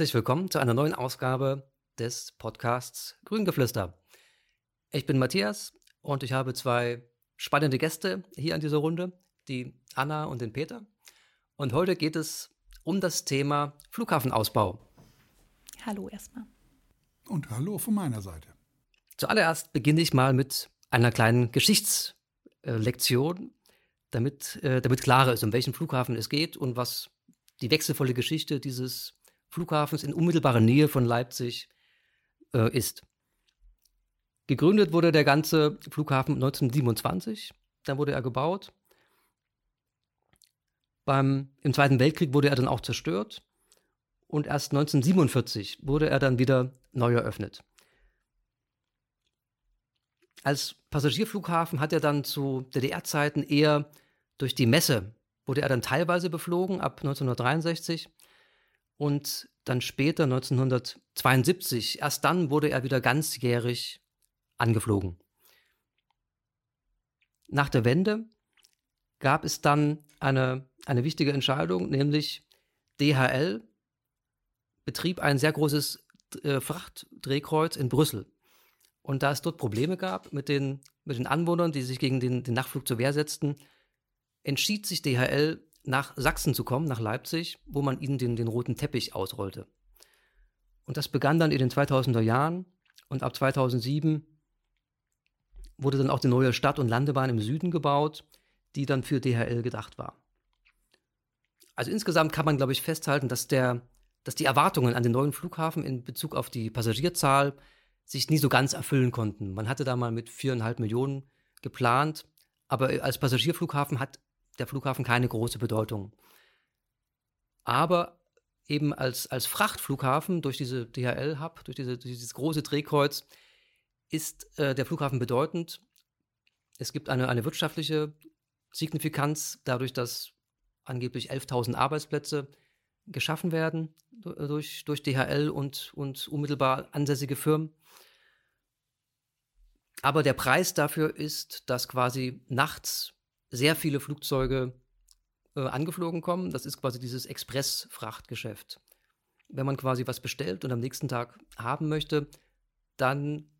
Herzlich willkommen zu einer neuen Ausgabe des Podcasts Grüngeflüster. Ich bin Matthias und ich habe zwei spannende Gäste hier an dieser Runde, die Anna und den Peter. Und heute geht es um das Thema Flughafenausbau. Hallo erstmal. Und hallo von meiner Seite. Zuallererst beginne ich mal mit einer kleinen Geschichtslektion, damit, äh, damit klarer ist, um welchen Flughafen es geht und was die wechselvolle Geschichte dieses Flughafens in unmittelbarer Nähe von Leipzig äh, ist. Gegründet wurde der ganze Flughafen 1927, dann wurde er gebaut. Beim, Im Zweiten Weltkrieg wurde er dann auch zerstört und erst 1947 wurde er dann wieder neu eröffnet. Als Passagierflughafen hat er dann zu DDR-Zeiten eher durch die Messe, wurde er dann teilweise beflogen ab 1963 und dann später 1972, erst dann wurde er wieder ganzjährig angeflogen. Nach der Wende gab es dann eine, eine wichtige Entscheidung, nämlich DHL betrieb ein sehr großes äh, Frachtdrehkreuz in Brüssel. Und da es dort Probleme gab mit den, mit den Anwohnern, die sich gegen den, den Nachtflug zur Wehr setzten, entschied sich DHL, nach Sachsen zu kommen, nach Leipzig, wo man ihnen den, den roten Teppich ausrollte. Und das begann dann in den 2000er Jahren und ab 2007 wurde dann auch die neue Stadt- und Landebahn im Süden gebaut, die dann für DHL gedacht war. Also insgesamt kann man, glaube ich, festhalten, dass der dass die Erwartungen an den neuen Flughafen in Bezug auf die Passagierzahl sich nie so ganz erfüllen konnten. Man hatte da mal mit viereinhalb Millionen geplant, aber als Passagierflughafen hat der Flughafen keine große Bedeutung. Aber eben als, als Frachtflughafen durch diese DHL-Hub, durch, diese, durch dieses große Drehkreuz, ist äh, der Flughafen bedeutend. Es gibt eine, eine wirtschaftliche Signifikanz dadurch, dass angeblich 11.000 Arbeitsplätze geschaffen werden durch, durch DHL und, und unmittelbar ansässige Firmen. Aber der Preis dafür ist, dass quasi nachts sehr viele Flugzeuge äh, angeflogen kommen. Das ist quasi dieses Express-Frachtgeschäft. Wenn man quasi was bestellt und am nächsten Tag haben möchte, dann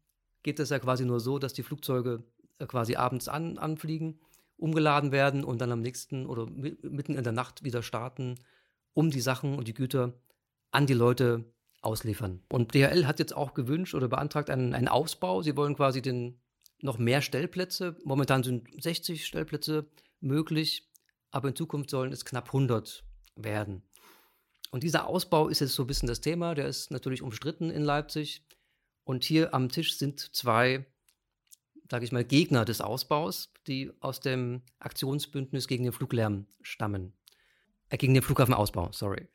geht es ja quasi nur so, dass die Flugzeuge äh, quasi abends an, anfliegen, umgeladen werden und dann am nächsten oder mitten in der Nacht wieder starten um die Sachen und die Güter an die Leute ausliefern. Und DHL hat jetzt auch gewünscht oder beantragt einen, einen Ausbau. Sie wollen quasi den, noch mehr Stellplätze. Momentan sind 60 Stellplätze möglich, aber in Zukunft sollen es knapp 100 werden. Und dieser Ausbau ist jetzt so ein bisschen das Thema. Der ist natürlich umstritten in Leipzig. Und hier am Tisch sind zwei, sage ich mal, Gegner des Ausbaus, die aus dem Aktionsbündnis gegen den Fluglärm stammen. Äh, gegen den Flughafenausbau, sorry.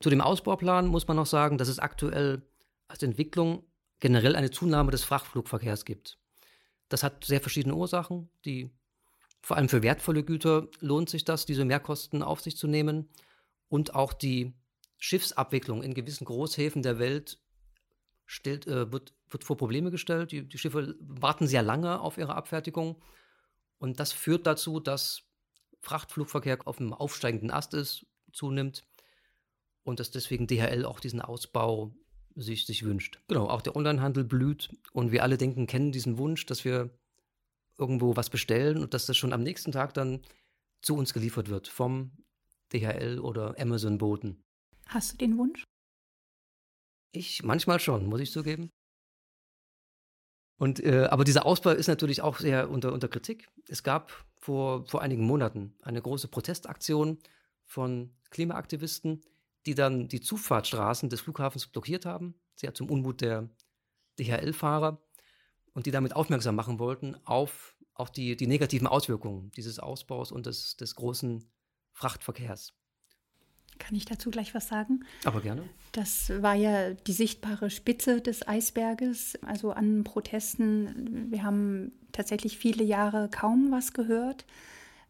Zu dem Ausbauplan muss man noch sagen, dass es aktuell als Entwicklung generell eine Zunahme des Frachtflugverkehrs gibt. Das hat sehr verschiedene Ursachen. Die, vor allem für wertvolle Güter lohnt sich das, diese Mehrkosten auf sich zu nehmen. Und auch die Schiffsabwicklung in gewissen Großhäfen der Welt stellt, äh, wird, wird vor Probleme gestellt. Die, die Schiffe warten sehr lange auf ihre Abfertigung. Und das führt dazu, dass Frachtflugverkehr auf dem aufsteigenden Ast ist, zunimmt und dass deswegen DHL auch diesen Ausbau sich, sich wünscht. Genau, auch der Onlinehandel blüht und wir alle denken, kennen diesen Wunsch, dass wir irgendwo was bestellen und dass das schon am nächsten Tag dann zu uns geliefert wird vom DHL oder Amazon-Boten. Hast du den Wunsch? Ich manchmal schon, muss ich zugeben. Und, äh, aber dieser Ausbau ist natürlich auch sehr unter, unter Kritik. Es gab vor, vor einigen Monaten eine große Protestaktion von Klimaaktivisten, die dann die Zufahrtsstraßen des Flughafens blockiert haben, sehr zum Unmut der DHL-Fahrer und die damit aufmerksam machen wollten auf, auf die, die negativen Auswirkungen dieses Ausbaus und des, des großen Frachtverkehrs. Kann ich dazu gleich was sagen? Aber gerne. Das war ja die sichtbare Spitze des Eisberges, also an Protesten. Wir haben tatsächlich viele Jahre kaum was gehört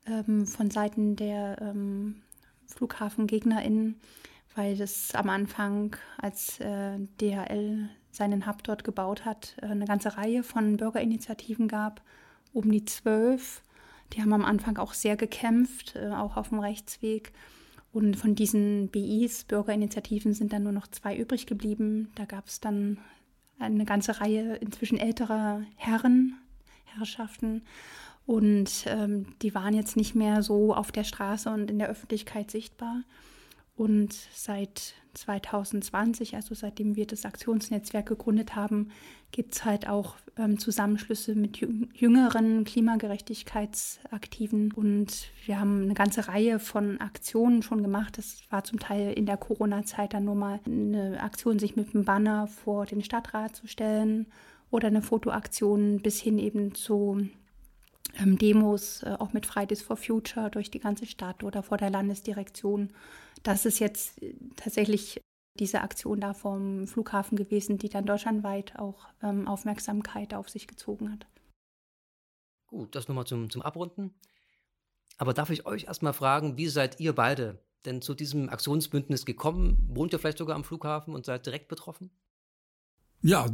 ähm, von Seiten der ähm, FlughafengegnerInnen, weil das am Anfang, als äh, DHL seinen Hub dort gebaut hat, äh, eine ganze Reihe von Bürgerinitiativen gab, um die zwölf. Die haben am Anfang auch sehr gekämpft, äh, auch auf dem Rechtsweg. Und von diesen BIs, Bürgerinitiativen, sind dann nur noch zwei übrig geblieben. Da gab es dann eine ganze Reihe inzwischen älterer Herren, Herrschaften. Und ähm, die waren jetzt nicht mehr so auf der Straße und in der Öffentlichkeit sichtbar. Und seit 2020, also seitdem wir das Aktionsnetzwerk gegründet haben, gibt es halt auch ähm, Zusammenschlüsse mit jüngeren Klimagerechtigkeitsaktiven. Und wir haben eine ganze Reihe von Aktionen schon gemacht. Das war zum Teil in der Corona-Zeit dann nur mal eine Aktion, sich mit einem Banner vor den Stadtrat zu stellen oder eine Fotoaktion bis hin eben zu Demos, äh, auch mit Fridays for Future durch die ganze Stadt oder vor der Landesdirektion. Das ist jetzt äh, tatsächlich diese Aktion da vom Flughafen gewesen, die dann deutschlandweit auch ähm, Aufmerksamkeit auf sich gezogen hat. Gut, das nochmal zum, zum Abrunden. Aber darf ich euch erstmal fragen, wie seid ihr beide denn zu diesem Aktionsbündnis gekommen? Wohnt ihr vielleicht sogar am Flughafen und seid direkt betroffen? Ja,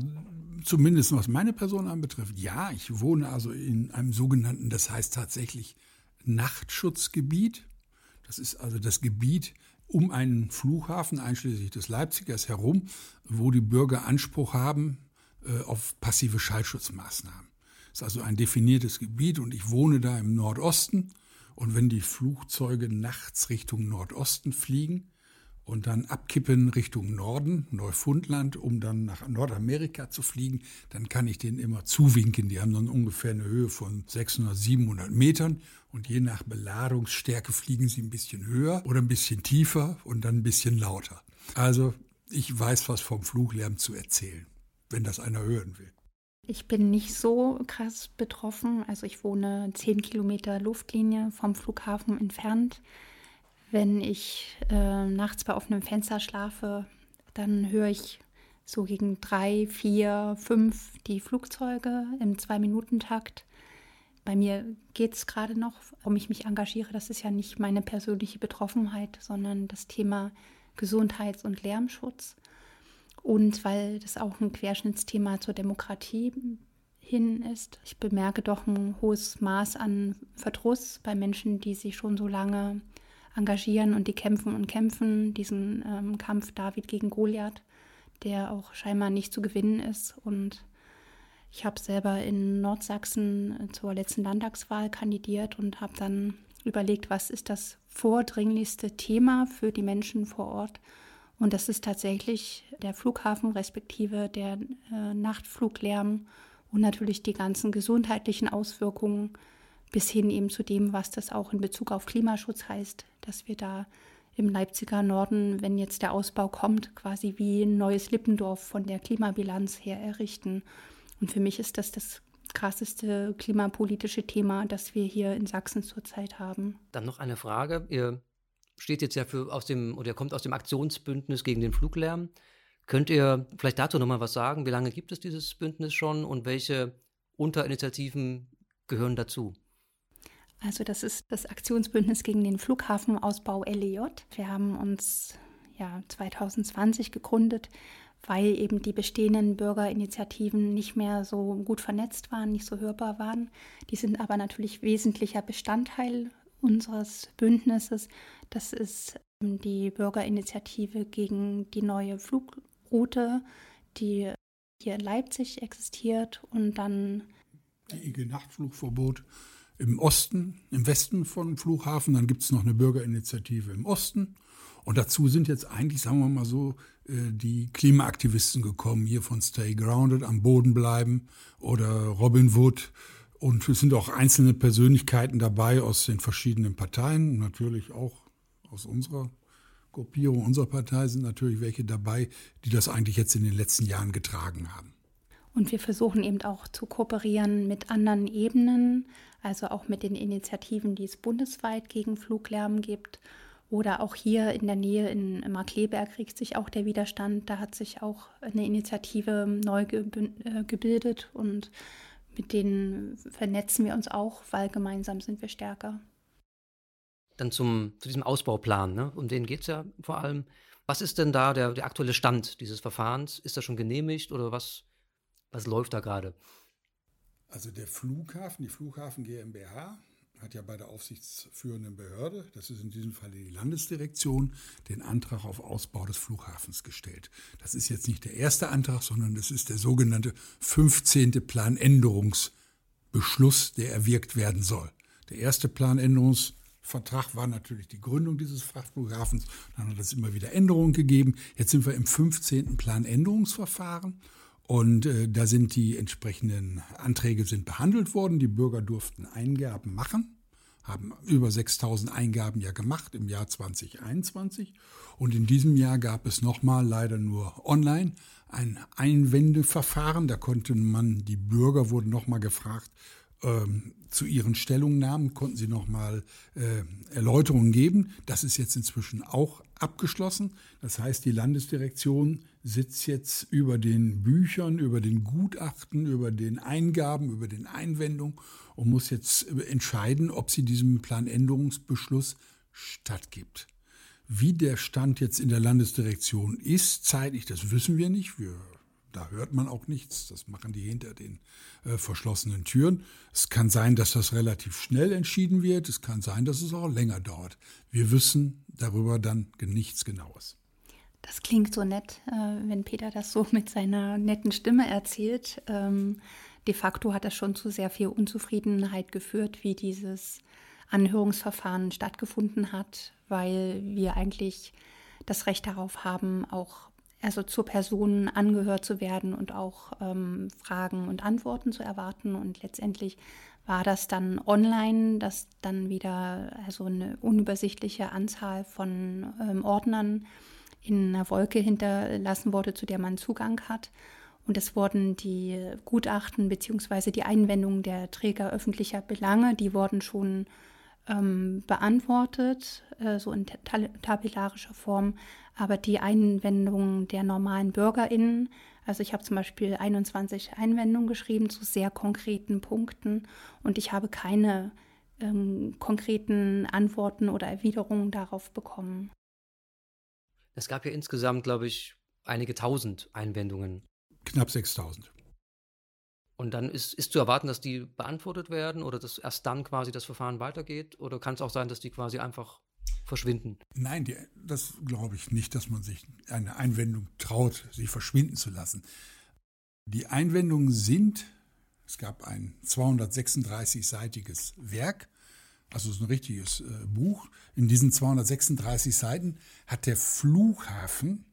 zumindest was meine Person anbetrifft. Ja, ich wohne also in einem sogenannten, das heißt tatsächlich Nachtschutzgebiet. Das ist also das Gebiet um einen Flughafen, einschließlich des Leipzigers herum, wo die Bürger Anspruch haben äh, auf passive Schallschutzmaßnahmen. Das ist also ein definiertes Gebiet und ich wohne da im Nordosten. Und wenn die Flugzeuge nachts Richtung Nordosten fliegen, und dann abkippen Richtung Norden, Neufundland, um dann nach Nordamerika zu fliegen, dann kann ich denen immer zuwinken. Die haben dann ungefähr eine Höhe von 600, 700 Metern und je nach Beladungsstärke fliegen sie ein bisschen höher oder ein bisschen tiefer und dann ein bisschen lauter. Also ich weiß was vom Fluglärm zu erzählen, wenn das einer hören will. Ich bin nicht so krass betroffen. Also ich wohne 10 Kilometer Luftlinie vom Flughafen entfernt. Wenn ich äh, nachts bei offenem Fenster schlafe, dann höre ich so gegen drei, vier, fünf die Flugzeuge im Zwei-Minuten-Takt. Bei mir geht es gerade noch, warum ich mich engagiere. Das ist ja nicht meine persönliche Betroffenheit, sondern das Thema Gesundheits- und Lärmschutz. Und weil das auch ein Querschnittsthema zur Demokratie hin ist. Ich bemerke doch ein hohes Maß an Verdruss bei Menschen, die sich schon so lange engagieren und die kämpfen und kämpfen, diesen ähm, Kampf David gegen Goliath, der auch scheinbar nicht zu gewinnen ist. Und ich habe selber in Nordsachsen äh, zur letzten Landtagswahl kandidiert und habe dann überlegt, was ist das vordringlichste Thema für die Menschen vor Ort. Und das ist tatsächlich der Flughafen respektive der äh, Nachtfluglärm und natürlich die ganzen gesundheitlichen Auswirkungen bis hin eben zu dem, was das auch in Bezug auf Klimaschutz heißt, dass wir da im Leipziger Norden, wenn jetzt der Ausbau kommt, quasi wie ein neues Lippendorf von der Klimabilanz her errichten. Und für mich ist das das krasseste klimapolitische Thema, das wir hier in Sachsen zurzeit haben. Dann noch eine Frage. Ihr steht jetzt ja für aus dem oder kommt aus dem Aktionsbündnis gegen den Fluglärm. Könnt ihr vielleicht dazu noch mal was sagen? Wie lange gibt es dieses Bündnis schon und welche Unterinitiativen gehören dazu? Also das ist das Aktionsbündnis gegen den Flughafenausbau LEJ. Wir haben uns ja 2020 gegründet, weil eben die bestehenden Bürgerinitiativen nicht mehr so gut vernetzt waren, nicht so hörbar waren. Die sind aber natürlich wesentlicher Bestandteil unseres Bündnisses. Das ist ähm, die Bürgerinitiative gegen die neue Flugroute, die hier in Leipzig existiert und dann die IG Nachtflugverbot im Osten, im Westen von Flughafen. Dann gibt es noch eine Bürgerinitiative im Osten. Und dazu sind jetzt eigentlich, sagen wir mal so, äh, die Klimaaktivisten gekommen, hier von Stay Grounded, am Boden bleiben oder Robin Wood. Und es sind auch einzelne Persönlichkeiten dabei aus den verschiedenen Parteien, natürlich auch aus unserer Gruppierung, unserer Partei sind natürlich welche dabei, die das eigentlich jetzt in den letzten Jahren getragen haben. Und wir versuchen eben auch zu kooperieren mit anderen Ebenen, also auch mit den Initiativen, die es bundesweit gegen Fluglärm gibt. Oder auch hier in der Nähe in Markleberg regt sich auch der Widerstand. Da hat sich auch eine Initiative neu äh, gebildet und mit denen vernetzen wir uns auch, weil gemeinsam sind wir stärker. Dann zum, zu diesem Ausbauplan, ne? um den geht es ja vor allem. Was ist denn da der, der aktuelle Stand dieses Verfahrens? Ist das schon genehmigt oder was, was läuft da gerade? Also der Flughafen, die Flughafen GmbH, hat ja bei der aufsichtsführenden Behörde, das ist in diesem Fall die Landesdirektion, den Antrag auf Ausbau des Flughafens gestellt. Das ist jetzt nicht der erste Antrag, sondern das ist der sogenannte 15. Planänderungsbeschluss, der erwirkt werden soll. Der erste Planänderungsvertrag war natürlich die Gründung dieses Frachtflughafens. Dann hat es immer wieder Änderungen gegeben. Jetzt sind wir im 15. Planänderungsverfahren. Und äh, da sind die entsprechenden Anträge sind behandelt worden. Die Bürger durften Eingaben machen, haben über 6000 Eingaben ja gemacht im Jahr 2021. Und in diesem Jahr gab es nochmal, leider nur online, ein Einwendeverfahren. Da konnte man, die Bürger wurden nochmal gefragt, ähm, zu ihren Stellungnahmen konnten sie nochmal äh, Erläuterungen geben. Das ist jetzt inzwischen auch abgeschlossen. Das heißt, die Landesdirektion sitzt jetzt über den Büchern, über den Gutachten, über den Eingaben, über den Einwendungen und muss jetzt entscheiden, ob sie diesem Planänderungsbeschluss stattgibt. Wie der Stand jetzt in der Landesdirektion ist, zeitlich, das wissen wir nicht. Wir da hört man auch nichts. Das machen die hinter den äh, verschlossenen Türen. Es kann sein, dass das relativ schnell entschieden wird. Es kann sein, dass es auch länger dauert. Wir wissen darüber dann nichts Genaues. Das klingt so nett, äh, wenn Peter das so mit seiner netten Stimme erzählt. Ähm, de facto hat das schon zu sehr viel Unzufriedenheit geführt, wie dieses Anhörungsverfahren stattgefunden hat, weil wir eigentlich das Recht darauf haben, auch also zur Person angehört zu werden und auch ähm, Fragen und Antworten zu erwarten. Und letztendlich war das dann online, dass dann wieder also eine unübersichtliche Anzahl von ähm, Ordnern in einer Wolke hinterlassen wurde, zu der man Zugang hat. Und es wurden die Gutachten bzw. die Einwendungen der Träger öffentlicher Belange, die wurden schon ähm, beantwortet, äh, so in tabellarischer Form, aber die Einwendungen der normalen BürgerInnen, also ich habe zum Beispiel 21 Einwendungen geschrieben zu sehr konkreten Punkten und ich habe keine ähm, konkreten Antworten oder Erwiderungen darauf bekommen. Es gab ja insgesamt, glaube ich, einige tausend Einwendungen. Knapp 6000. Und dann ist, ist zu erwarten, dass die beantwortet werden oder dass erst dann quasi das Verfahren weitergeht? Oder kann es auch sein, dass die quasi einfach verschwinden? Nein, die, das glaube ich nicht, dass man sich eine Einwendung traut, sie verschwinden zu lassen. Die Einwendungen sind, es gab ein 236-seitiges Werk, also so ein richtiges äh, Buch. In diesen 236 Seiten hat der Flughafen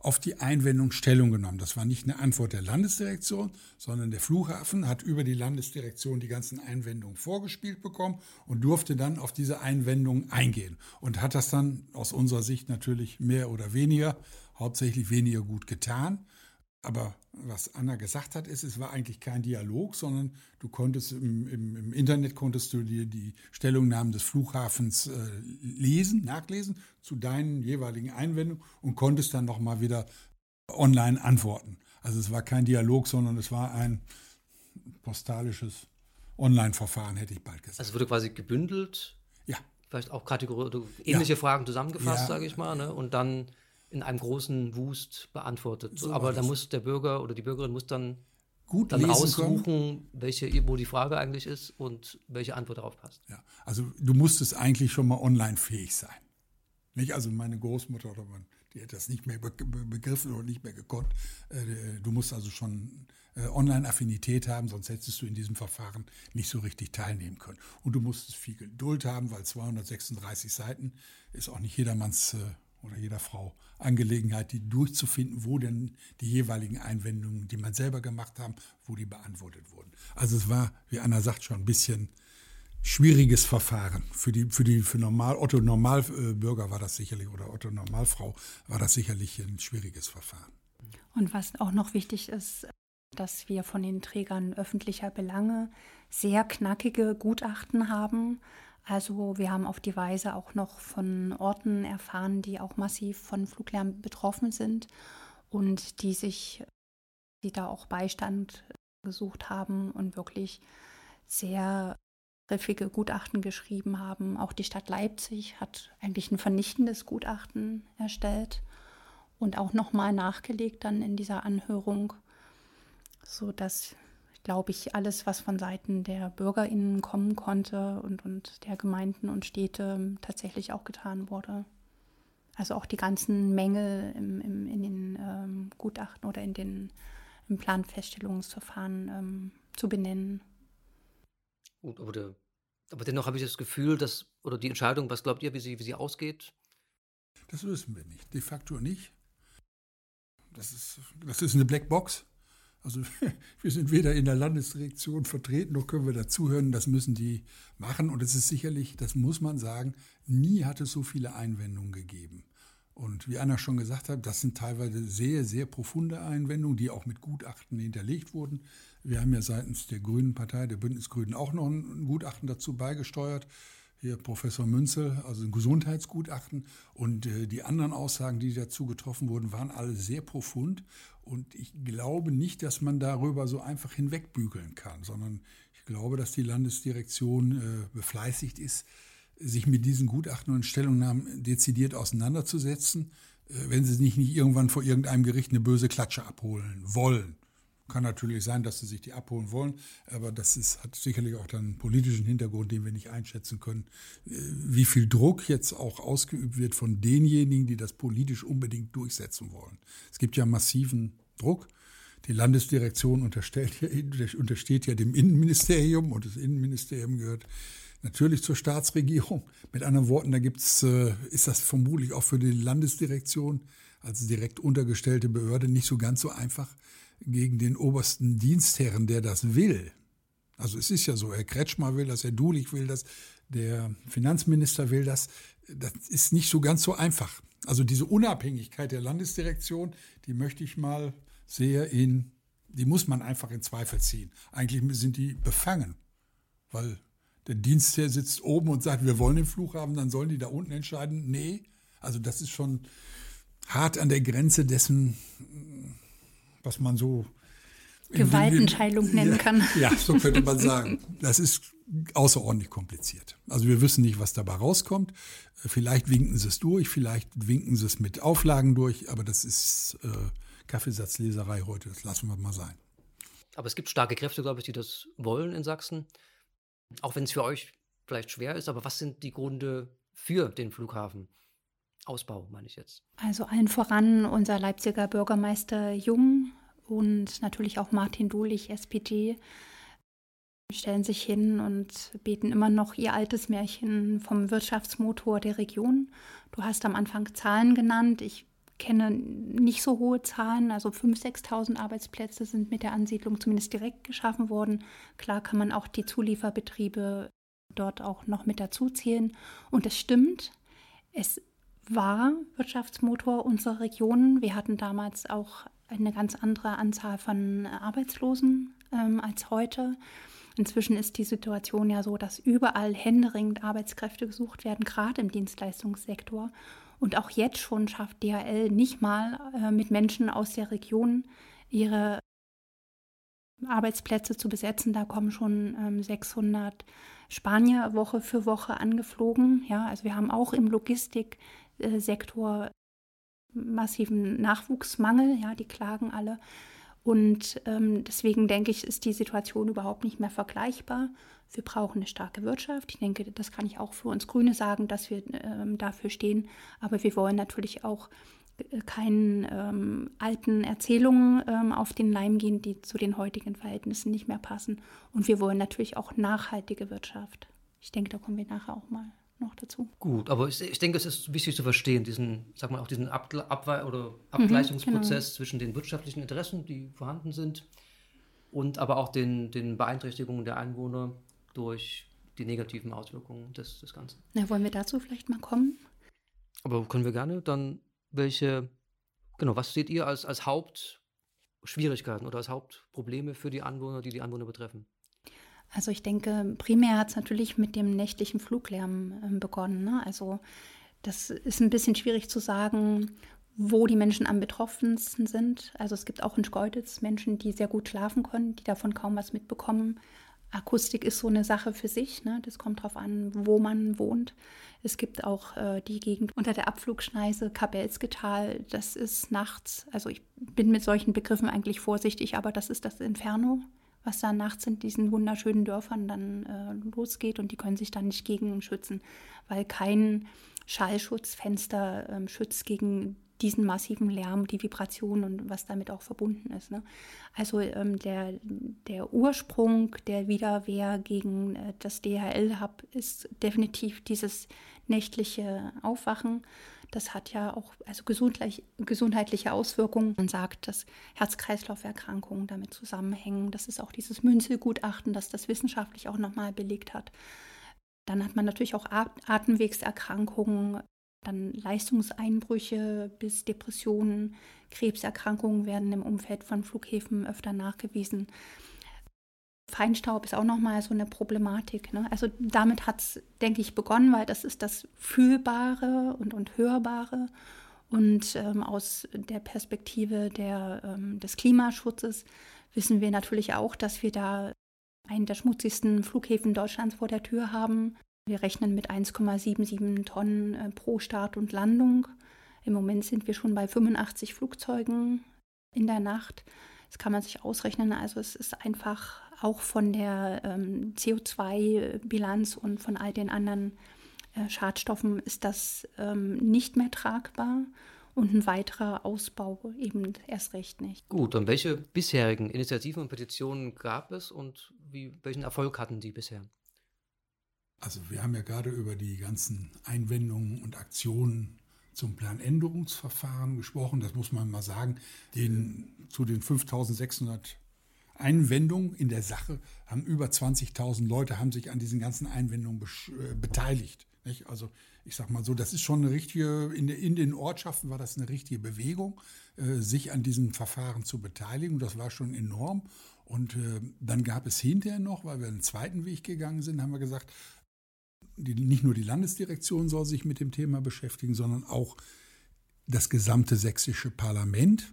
auf die Einwendung Stellung genommen. Das war nicht eine Antwort der Landesdirektion, sondern der Flughafen hat über die Landesdirektion die ganzen Einwendungen vorgespielt bekommen und durfte dann auf diese Einwendungen eingehen und hat das dann aus unserer Sicht natürlich mehr oder weniger, hauptsächlich weniger gut getan. Aber was Anna gesagt hat, ist, es war eigentlich kein Dialog, sondern du konntest im, im, im Internet konntest du dir die Stellungnahmen des Flughafens äh, lesen, nachlesen zu deinen jeweiligen Einwendungen und konntest dann nochmal wieder online antworten. Also es war kein Dialog, sondern es war ein postalisches Online-Verfahren, hätte ich bald gesagt. Also wurde quasi gebündelt. Ja. Vielleicht auch Kategorie, ähnliche ja. Fragen zusammengefasst, ja. sage ich mal, ne? und dann in einem großen Wust beantwortet. So Aber da muss der Bürger oder die Bürgerin muss dann gut dann aussuchen, welche, wo die Frage eigentlich ist und welche Antwort darauf passt. Ja, also du musstest eigentlich schon mal online fähig sein. Nicht? Also meine Großmutter oder man, die hätte das nicht mehr begriffen oder nicht mehr gekonnt. Äh, du musst also schon äh, Online-Affinität haben, sonst hättest du in diesem Verfahren nicht so richtig teilnehmen können. Und du musstest viel Geduld haben, weil 236 Seiten ist auch nicht jedermanns äh, oder jeder Frau Angelegenheit, die durchzufinden, wo denn die jeweiligen Einwendungen, die man selber gemacht haben, wo die beantwortet wurden. Also es war, wie Anna sagt, schon ein bisschen schwieriges Verfahren. Für die, für die, für normal, Otto Normalbürger war das sicherlich, oder Otto Normalfrau war das sicherlich ein schwieriges Verfahren. Und was auch noch wichtig ist, dass wir von den Trägern öffentlicher Belange sehr knackige Gutachten haben, also wir haben auf die Weise auch noch von Orten erfahren, die auch massiv von Fluglärm betroffen sind und die sich, die da auch Beistand gesucht haben und wirklich sehr griffige Gutachten geschrieben haben. Auch die Stadt Leipzig hat eigentlich ein vernichtendes Gutachten erstellt und auch nochmal nachgelegt dann in dieser Anhörung, sodass glaube ich, alles, was von Seiten der BürgerInnen kommen konnte und, und der Gemeinden und Städte tatsächlich auch getan wurde. Also auch die ganzen Mängel im, im, in den ähm, Gutachten oder in den im Planfeststellungsverfahren ähm, zu benennen. Gut, aber, der, aber dennoch habe ich das Gefühl, dass, oder die Entscheidung, was glaubt ihr, wie sie, wie sie ausgeht? Das wissen wir nicht. De facto nicht. Das ist, das ist eine Blackbox. Also wir sind weder in der Landesdirektion vertreten, noch können wir dazuhören. Das müssen die machen. Und es ist sicherlich, das muss man sagen, nie hat es so viele Einwendungen gegeben. Und wie Anna schon gesagt hat, das sind teilweise sehr, sehr profunde Einwendungen, die auch mit Gutachten hinterlegt wurden. Wir haben ja seitens der Grünen Partei, der Bündnisgrünen, auch noch ein Gutachten dazu beigesteuert hier Professor Münzel, also ein Gesundheitsgutachten. Und äh, die anderen Aussagen, die dazu getroffen wurden, waren alle sehr profund. Und ich glaube nicht, dass man darüber so einfach hinwegbügeln kann, sondern ich glaube, dass die Landesdirektion äh, befleißigt ist, sich mit diesen Gutachten und Stellungnahmen dezidiert auseinanderzusetzen, äh, wenn sie nicht, nicht irgendwann vor irgendeinem Gericht eine böse Klatsche abholen wollen. Kann natürlich sein, dass sie sich die abholen wollen, aber das ist, hat sicherlich auch dann einen politischen Hintergrund, den wir nicht einschätzen können. Äh, wie viel Druck jetzt auch ausgeübt wird von denjenigen, die das politisch unbedingt durchsetzen wollen. Es gibt ja massiven Druck. Die Landesdirektion untersteht ja dem Innenministerium und das Innenministerium gehört natürlich zur Staatsregierung. Mit anderen Worten, da gibt's, äh, ist das vermutlich auch für die Landesdirektion als direkt untergestellte Behörde nicht so ganz so einfach, gegen den obersten Dienstherren, der das will. Also es ist ja so, Herr Kretschmer will das, Herr Dulich will das, der Finanzminister will das. Das ist nicht so ganz so einfach. Also diese Unabhängigkeit der Landesdirektion, die möchte ich mal sehr in, die muss man einfach in Zweifel ziehen. Eigentlich sind die befangen, weil der Dienstherr sitzt oben und sagt, wir wollen den Fluch haben, dann sollen die da unten entscheiden. Nee, also das ist schon hart an der Grenze dessen, was man so Gewaltenteilung nennen kann. Ja, so könnte man sagen. Das ist außerordentlich kompliziert. Also wir wissen nicht, was dabei rauskommt. Vielleicht winken sie es durch, vielleicht winken sie es mit Auflagen durch, aber das ist äh, Kaffeesatzleserei heute, das lassen wir mal sein. Aber es gibt starke Kräfte, glaube ich, die das wollen in Sachsen. Auch wenn es für euch vielleicht schwer ist, aber was sind die Gründe für den Flughafen? Ausbau, meine ich jetzt. Also allen voran unser Leipziger Bürgermeister Jung und natürlich auch Martin Dulich, SPD, stellen sich hin und beten immer noch ihr altes Märchen vom Wirtschaftsmotor der Region. Du hast am Anfang Zahlen genannt. Ich kenne nicht so hohe Zahlen, also 5.000, 6.000 Arbeitsplätze sind mit der Ansiedlung zumindest direkt geschaffen worden. Klar kann man auch die Zulieferbetriebe dort auch noch mit dazu zählen. Und es stimmt, es war Wirtschaftsmotor unserer Region. Wir hatten damals auch eine ganz andere Anzahl von Arbeitslosen ähm, als heute. Inzwischen ist die Situation ja so, dass überall händeringend Arbeitskräfte gesucht werden, gerade im Dienstleistungssektor. Und auch jetzt schon schafft DHL nicht mal äh, mit Menschen aus der Region ihre Arbeitsplätze zu besetzen. Da kommen schon ähm, 600 Spanier Woche für Woche angeflogen. Ja, also wir haben auch im Logistik Sektor massiven Nachwuchsmangel, ja, die klagen alle. Und ähm, deswegen denke ich, ist die Situation überhaupt nicht mehr vergleichbar. Wir brauchen eine starke Wirtschaft. Ich denke, das kann ich auch für uns Grüne sagen, dass wir ähm, dafür stehen. Aber wir wollen natürlich auch äh, keinen ähm, alten Erzählungen ähm, auf den Leim gehen, die zu den heutigen Verhältnissen nicht mehr passen. Und wir wollen natürlich auch nachhaltige Wirtschaft. Ich denke, da kommen wir nachher auch mal noch dazu. Gut, aber ich, ich denke, es ist wichtig zu verstehen, diesen, sag mal, auch diesen Abgle Abwe oder Abgleichungsprozess mhm, genau. zwischen den wirtschaftlichen Interessen, die vorhanden sind, und aber auch den, den Beeinträchtigungen der Einwohner durch die negativen Auswirkungen des, des Ganzen. Na, wollen wir dazu vielleicht mal kommen? Aber können wir gerne dann welche, genau, was seht ihr als, als Hauptschwierigkeiten oder als Hauptprobleme für die Anwohner, die die Anwohner betreffen? Also ich denke, primär hat es natürlich mit dem nächtlichen Fluglärm äh, begonnen. Ne? Also das ist ein bisschen schwierig zu sagen, wo die Menschen am betroffensten sind. Also es gibt auch in Schkeuditz Menschen, die sehr gut schlafen können, die davon kaum was mitbekommen. Akustik ist so eine Sache für sich. Ne? Das kommt darauf an, wo man wohnt. Es gibt auch äh, die Gegend unter der Abflugschneise, Kapelsgetal. Das ist nachts, also ich bin mit solchen Begriffen eigentlich vorsichtig, aber das ist das Inferno was da nachts in diesen wunderschönen Dörfern dann äh, losgeht und die können sich dann nicht gegen schützen, weil kein Schallschutzfenster ähm, schützt gegen diesen massiven Lärm, die Vibration und was damit auch verbunden ist. Ne? Also ähm, der, der Ursprung der Widerwehr gegen äh, das DHL-Hub ist definitiv dieses nächtliche Aufwachen. Das hat ja auch also gesundheitlich, gesundheitliche Auswirkungen. Man sagt, dass Herz-Kreislauf-Erkrankungen damit zusammenhängen. Das ist auch dieses Münzelgutachten, das das wissenschaftlich auch nochmal belegt hat. Dann hat man natürlich auch Atemwegserkrankungen, dann Leistungseinbrüche bis Depressionen, Krebserkrankungen werden im Umfeld von Flughäfen öfter nachgewiesen. Feinstaub ist auch nochmal so eine Problematik. Ne? Also damit hat es, denke ich, begonnen, weil das ist das Fühlbare und, und Hörbare. Und ähm, aus der Perspektive der, ähm, des Klimaschutzes wissen wir natürlich auch, dass wir da einen der schmutzigsten Flughäfen Deutschlands vor der Tür haben. Wir rechnen mit 1,77 Tonnen äh, pro Start und Landung. Im Moment sind wir schon bei 85 Flugzeugen in der Nacht. Das kann man sich ausrechnen. Also es ist einfach auch von der ähm, CO2-Bilanz und von all den anderen äh, Schadstoffen ist das ähm, nicht mehr tragbar und ein weiterer Ausbau eben erst recht nicht. Gut, und welche bisherigen Initiativen und Petitionen gab es und wie, welchen Erfolg hatten die bisher? Also wir haben ja gerade über die ganzen Einwendungen und Aktionen zum Planänderungsverfahren gesprochen. Das muss man mal sagen. Den, zu den 5600 Einwendungen in der Sache haben über 20.000 Leute haben sich an diesen ganzen Einwendungen äh, beteiligt. Nicht? Also ich sage mal so, das ist schon eine richtige, in, in, den Ortschaften war das eine richtige Bewegung, äh, sich an diesem Verfahren zu beteiligen. Das war schon enorm. Und äh, dann gab es hinterher noch, weil wir einen zweiten Weg gegangen sind, haben wir gesagt, die, nicht nur die Landesdirektion soll sich mit dem Thema beschäftigen, sondern auch das gesamte sächsische Parlament.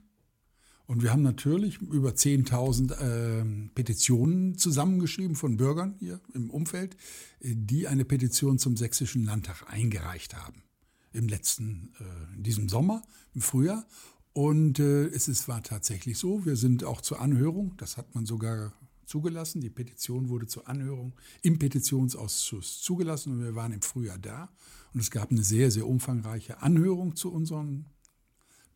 Und wir haben natürlich über 10.000 äh, Petitionen zusammengeschrieben von Bürgern hier im Umfeld, äh, die eine Petition zum sächsischen Landtag eingereicht haben. Im letzten, äh, in diesem Sommer, im Frühjahr. Und äh, es ist, war tatsächlich so, wir sind auch zur Anhörung, das hat man sogar zugelassen. Die Petition wurde zur Anhörung im Petitionsausschuss zugelassen und wir waren im Frühjahr da. Und es gab eine sehr, sehr umfangreiche Anhörung zu unseren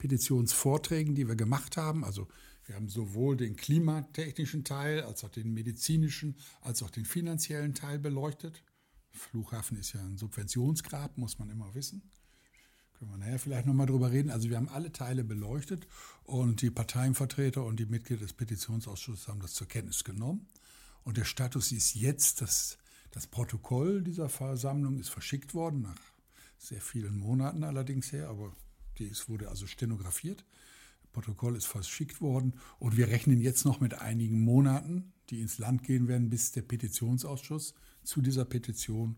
Petitionsvorträgen, die wir gemacht haben. Also wir haben sowohl den klimatechnischen Teil als auch den medizinischen als auch den finanziellen Teil beleuchtet. Flughafen ist ja ein Subventionsgrab, muss man immer wissen. Können wir nachher vielleicht nochmal drüber reden. Also wir haben alle Teile beleuchtet und die Parteienvertreter und die Mitglieder des Petitionsausschusses haben das zur Kenntnis genommen. Und der Status ist jetzt, dass das Protokoll dieser Versammlung ist verschickt worden, nach sehr vielen Monaten allerdings her, aber es wurde also stenografiert. Protokoll ist verschickt worden und wir rechnen jetzt noch mit einigen Monaten, die ins Land gehen werden, bis der Petitionsausschuss zu dieser Petition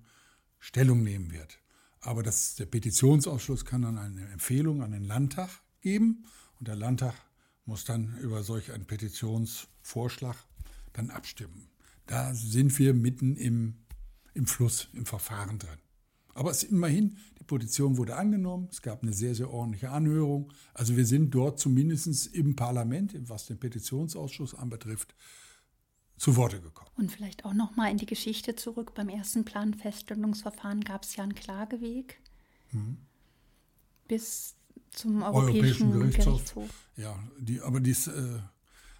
Stellung nehmen wird. Aber das, der Petitionsausschuss kann dann eine Empfehlung an den Landtag geben und der Landtag muss dann über solch einen Petitionsvorschlag dann abstimmen. Da sind wir mitten im, im Fluss, im Verfahren drin. Aber es immerhin, die Petition wurde angenommen, es gab eine sehr, sehr ordentliche Anhörung. Also wir sind dort zumindest im Parlament, was den Petitionsausschuss anbetrifft, zu Worte gekommen. Und vielleicht auch noch mal in die Geschichte zurück. Beim ersten Planfeststellungsverfahren gab es ja einen Klageweg mhm. bis zum Europäischen, Europäischen Gerichtshof. Gerichtshof. Ja, die, aber dies äh,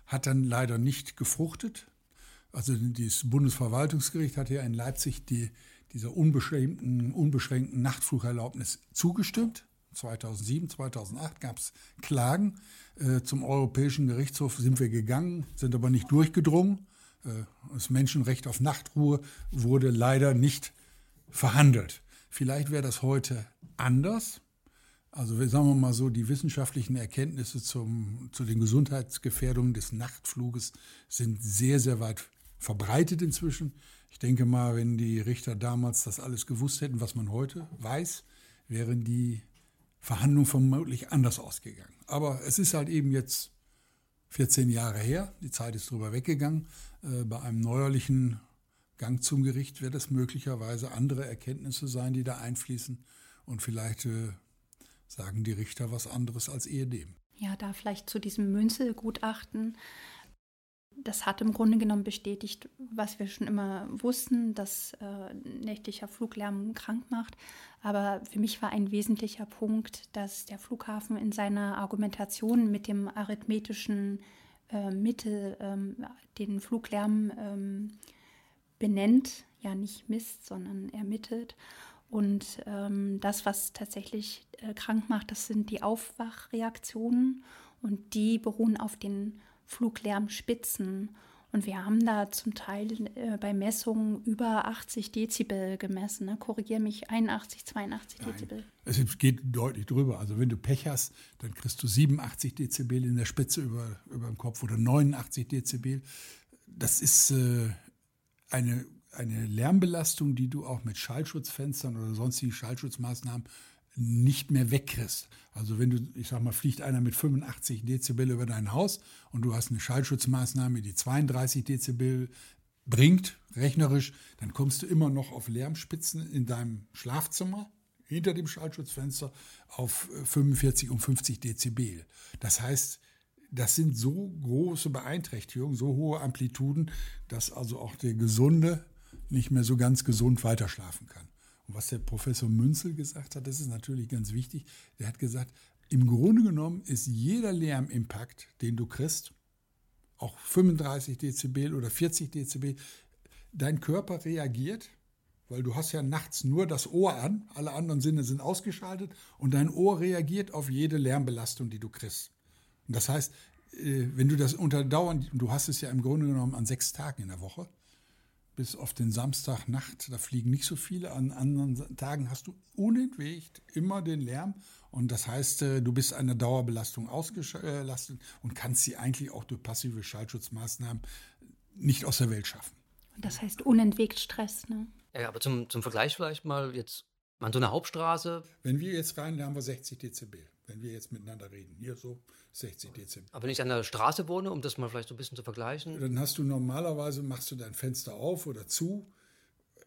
hat dann leider nicht gefruchtet. Also das Bundesverwaltungsgericht hat ja in Leipzig die, dieser unbeschränkten, unbeschränkten Nachtflugerlaubnis zugestimmt. 2007, 2008 gab es Klagen. Äh, zum Europäischen Gerichtshof sind wir gegangen, sind aber nicht durchgedrungen. Äh, das Menschenrecht auf Nachtruhe wurde leider nicht verhandelt. Vielleicht wäre das heute anders. Also sagen wir mal so, die wissenschaftlichen Erkenntnisse zum, zu den Gesundheitsgefährdungen des Nachtfluges sind sehr, sehr weit verbreitet inzwischen. Ich denke mal, wenn die Richter damals das alles gewusst hätten, was man heute weiß, wären die Verhandlungen vermutlich anders ausgegangen. Aber es ist halt eben jetzt 14 Jahre her, die Zeit ist drüber weggegangen. Äh, bei einem neuerlichen Gang zum Gericht wird es möglicherweise andere Erkenntnisse sein, die da einfließen. Und vielleicht äh, sagen die Richter was anderes als ehedem. Ja, da vielleicht zu diesem Münzelgutachten. Das hat im Grunde genommen bestätigt, was wir schon immer wussten, dass äh, nächtlicher Fluglärm krank macht. Aber für mich war ein wesentlicher Punkt, dass der Flughafen in seiner Argumentation mit dem arithmetischen äh, Mittel ähm, den Fluglärm ähm, benennt, ja nicht misst, sondern ermittelt. Und ähm, das, was tatsächlich äh, krank macht, das sind die Aufwachreaktionen und die beruhen auf den Fluglärmspitzen. Und wir haben da zum Teil äh, bei Messungen über 80 Dezibel gemessen. Ne? Korrigiere mich, 81, 82 Nein, Dezibel. Es geht deutlich drüber. Also wenn du Pech hast, dann kriegst du 87 Dezibel in der Spitze über, über dem Kopf oder 89 Dezibel. Das ist äh, eine, eine Lärmbelastung, die du auch mit Schallschutzfenstern oder sonstigen Schallschutzmaßnahmen nicht mehr wegkriegst. Also wenn du, ich sag mal, fliegt einer mit 85 Dezibel über dein Haus und du hast eine Schallschutzmaßnahme, die 32 Dezibel bringt, rechnerisch, dann kommst du immer noch auf Lärmspitzen in deinem Schlafzimmer hinter dem Schallschutzfenster auf 45 und 50 Dezibel. Das heißt, das sind so große Beeinträchtigungen, so hohe Amplituden, dass also auch der Gesunde nicht mehr so ganz gesund weiterschlafen kann. Was der Professor Münzel gesagt hat, das ist natürlich ganz wichtig. Der hat gesagt, im Grunde genommen ist jeder Lärmimpakt, den du kriegst, auch 35 Dezibel oder 40 Dezibel, dein Körper reagiert, weil du hast ja nachts nur das Ohr an, alle anderen Sinne sind ausgeschaltet und dein Ohr reagiert auf jede Lärmbelastung, die du kriegst. Und das heißt, äh, wenn du das unterdauernd, du hast es ja im Grunde genommen an sechs Tagen in der Woche, bis auf den Samstagnacht, da fliegen nicht so viele. An anderen Tagen hast du unentwegt immer den Lärm. Und das heißt, äh, du bist einer Dauerbelastung ausgelastet und kannst sie eigentlich auch durch passive Schallschutzmaßnahmen nicht aus der Welt schaffen. Das heißt unentwegt Stress, ne? Ja, aber zum, zum Vergleich vielleicht mal jetzt an so einer Hauptstraße. Wenn wir jetzt rein, da haben wir 60 Dezibel wenn wir jetzt miteinander reden. Hier so 60 Dezibel. Aber wenn ich an der Straße wohne, um das mal vielleicht so ein bisschen zu vergleichen. Dann hast du normalerweise, machst du dein Fenster auf oder zu.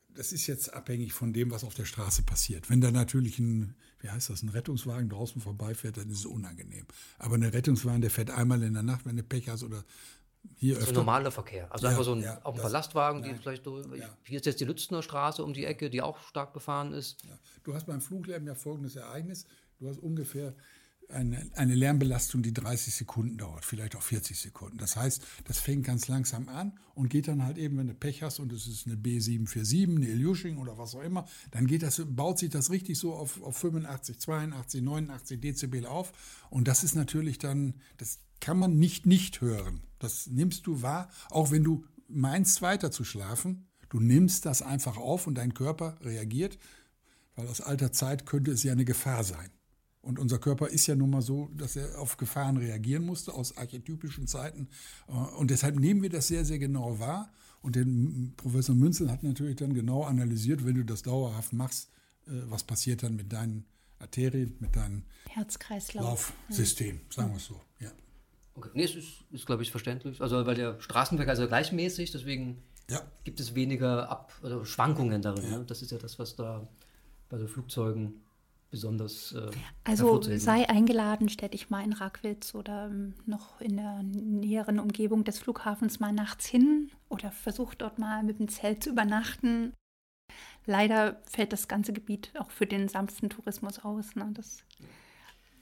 Das ist jetzt abhängig von dem, was auf der Straße passiert. Wenn da natürlich ein, wie heißt das, ein Rettungswagen draußen vorbeifährt, dann ist es unangenehm. Aber ein Rettungswagen, der fährt einmal in der Nacht, wenn du Pech hast oder hier so normaler Verkehr. Also ja, einfach so ein, ja, auch ein paar Lastwagen, die vielleicht so, ja. hier ist jetzt die Lützner Straße um die Ecke, die auch stark befahren ist. Du hast beim Fluglärm ja folgendes Ereignis. Du hast ungefähr eine, eine Lärmbelastung, die 30 Sekunden dauert, vielleicht auch 40 Sekunden. Das heißt, das fängt ganz langsam an und geht dann halt eben, wenn du Pech hast und es ist eine B747, eine Ilyushin oder was auch immer, dann geht das, baut sich das richtig so auf, auf 85, 82, 89 Dezibel auf. Und das ist natürlich dann, das kann man nicht nicht hören. Das nimmst du wahr, auch wenn du meinst weiter zu schlafen. Du nimmst das einfach auf und dein Körper reagiert, weil aus alter Zeit könnte es ja eine Gefahr sein. Und unser Körper ist ja nun mal so, dass er auf Gefahren reagieren musste aus archetypischen Zeiten. Äh, und deshalb nehmen wir das sehr, sehr genau wahr. Und der Professor Münzel hat natürlich dann genau analysiert, wenn du das dauerhaft machst, äh, was passiert dann mit deinen Arterien, mit deinem Herzkreislauf-System, sagen wir es so. Ja. Okay. Nee, es ist, ist glaube ich, verständlich. Also, weil der Straßenverkehr ist ja gleichmäßig, deswegen ja. gibt es weniger Ab also Schwankungen darin. Ja. Ne? Das ist ja das, was da bei so Flugzeugen besonders. Äh, also sei eingeladen, stell dich mal in Rackwitz oder ähm, noch in der näheren Umgebung des Flughafens mal nachts hin oder versuch dort mal mit dem Zelt zu übernachten. Leider fällt das ganze Gebiet auch für den sanften Tourismus aus. Ne? Das,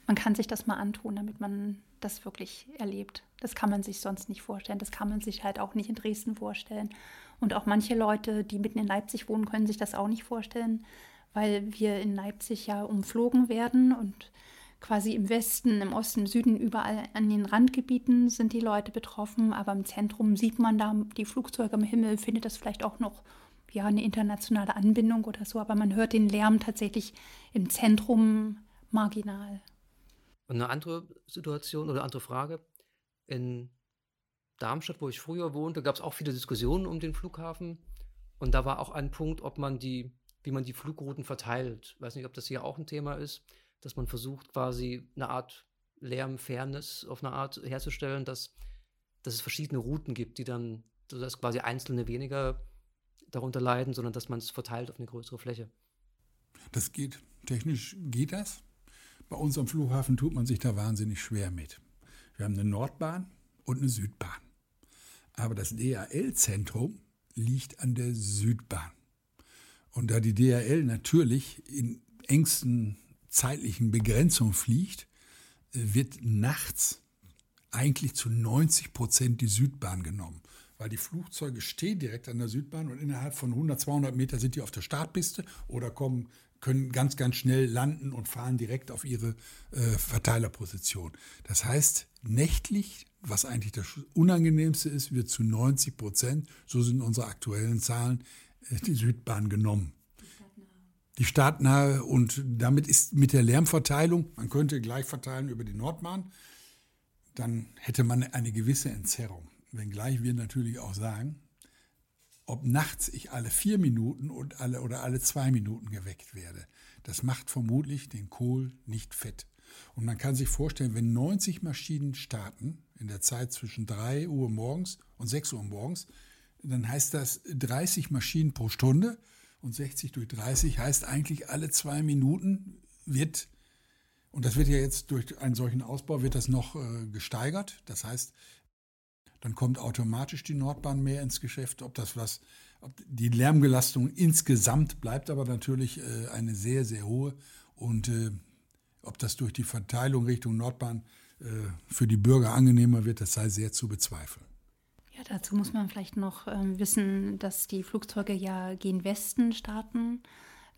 man kann sich das mal antun, damit man das wirklich erlebt. Das kann man sich sonst nicht vorstellen. Das kann man sich halt auch nicht in Dresden vorstellen. Und auch manche Leute, die mitten in Leipzig wohnen, können sich das auch nicht vorstellen weil wir in Leipzig ja umflogen werden und quasi im Westen, im Osten, im Süden, überall an den Randgebieten sind die Leute betroffen, aber im Zentrum sieht man da die Flugzeuge am Himmel, findet das vielleicht auch noch ja, eine internationale Anbindung oder so, aber man hört den Lärm tatsächlich im Zentrum marginal. Und eine andere Situation oder andere Frage. In Darmstadt, wo ich früher wohnte, gab es auch viele Diskussionen um den Flughafen. Und da war auch ein Punkt, ob man die wie man die Flugrouten verteilt. Ich weiß nicht, ob das hier auch ein Thema ist, dass man versucht, quasi eine Art Lärmfairness auf eine Art herzustellen, dass, dass es verschiedene Routen gibt, die dann, dass quasi einzelne weniger darunter leiden, sondern dass man es verteilt auf eine größere Fläche. Das geht. Technisch geht das. Bei uns am Flughafen tut man sich da wahnsinnig schwer mit. Wir haben eine Nordbahn und eine Südbahn. Aber das DHL-Zentrum liegt an der Südbahn. Und da die DHL natürlich in engsten zeitlichen Begrenzungen fliegt, wird nachts eigentlich zu 90 Prozent die Südbahn genommen. Weil die Flugzeuge stehen direkt an der Südbahn und innerhalb von 100, 200 Meter sind die auf der Startpiste oder kommen, können ganz, ganz schnell landen und fahren direkt auf ihre äh, Verteilerposition. Das heißt, nächtlich, was eigentlich das Unangenehmste ist, wird zu 90 Prozent, so sind unsere aktuellen Zahlen, äh, die Südbahn genommen die startnahe und damit ist mit der Lärmverteilung, man könnte gleich verteilen über die Nordbahn, dann hätte man eine gewisse Entzerrung. Wenngleich wir natürlich auch sagen, ob nachts ich alle vier Minuten und alle oder alle zwei Minuten geweckt werde, das macht vermutlich den Kohl nicht fett. Und man kann sich vorstellen, wenn 90 Maschinen starten in der Zeit zwischen 3 Uhr morgens und 6 Uhr morgens, dann heißt das 30 Maschinen pro Stunde und 60 durch 30 heißt eigentlich alle zwei Minuten wird, und das wird ja jetzt durch einen solchen Ausbau, wird das noch äh, gesteigert. Das heißt, dann kommt automatisch die Nordbahn mehr ins Geschäft. Ob das was, ob die Lärmbelastung insgesamt bleibt aber natürlich äh, eine sehr, sehr hohe. Und äh, ob das durch die Verteilung Richtung Nordbahn äh, für die Bürger angenehmer wird, das sei sehr zu bezweifeln. Ja, dazu muss man vielleicht noch ähm, wissen, dass die Flugzeuge ja gegen Westen starten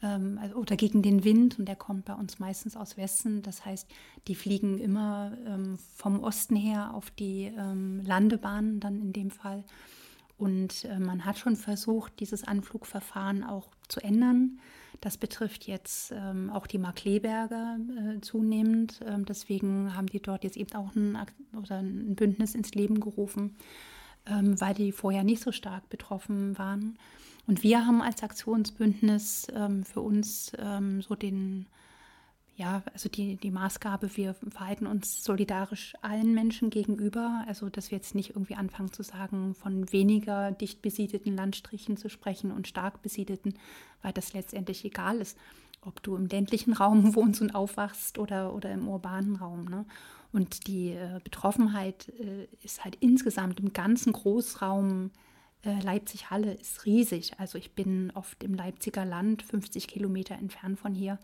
ähm, also, oder gegen den Wind und der kommt bei uns meistens aus Westen. Das heißt, die fliegen immer ähm, vom Osten her auf die ähm, Landebahnen dann in dem Fall. Und äh, man hat schon versucht, dieses Anflugverfahren auch zu ändern. Das betrifft jetzt ähm, auch die Markleberger äh, zunehmend. Ähm, deswegen haben die dort jetzt eben auch ein, oder ein Bündnis ins Leben gerufen, ähm, weil die vorher nicht so stark betroffen waren. Und wir haben als Aktionsbündnis ähm, für uns ähm, so den, ja, also die, die Maßgabe, wir verhalten uns solidarisch allen Menschen gegenüber. Also, dass wir jetzt nicht irgendwie anfangen zu sagen, von weniger dicht besiedelten Landstrichen zu sprechen und stark besiedelten, weil das letztendlich egal ist, ob du im ländlichen Raum wohnst und aufwachst oder, oder im urbanen Raum. Ne? Und die äh, Betroffenheit äh, ist halt insgesamt im ganzen Großraum äh, Leipzig-Halle ist riesig. Also ich bin oft im Leipziger Land, 50 Kilometer entfernt von hier.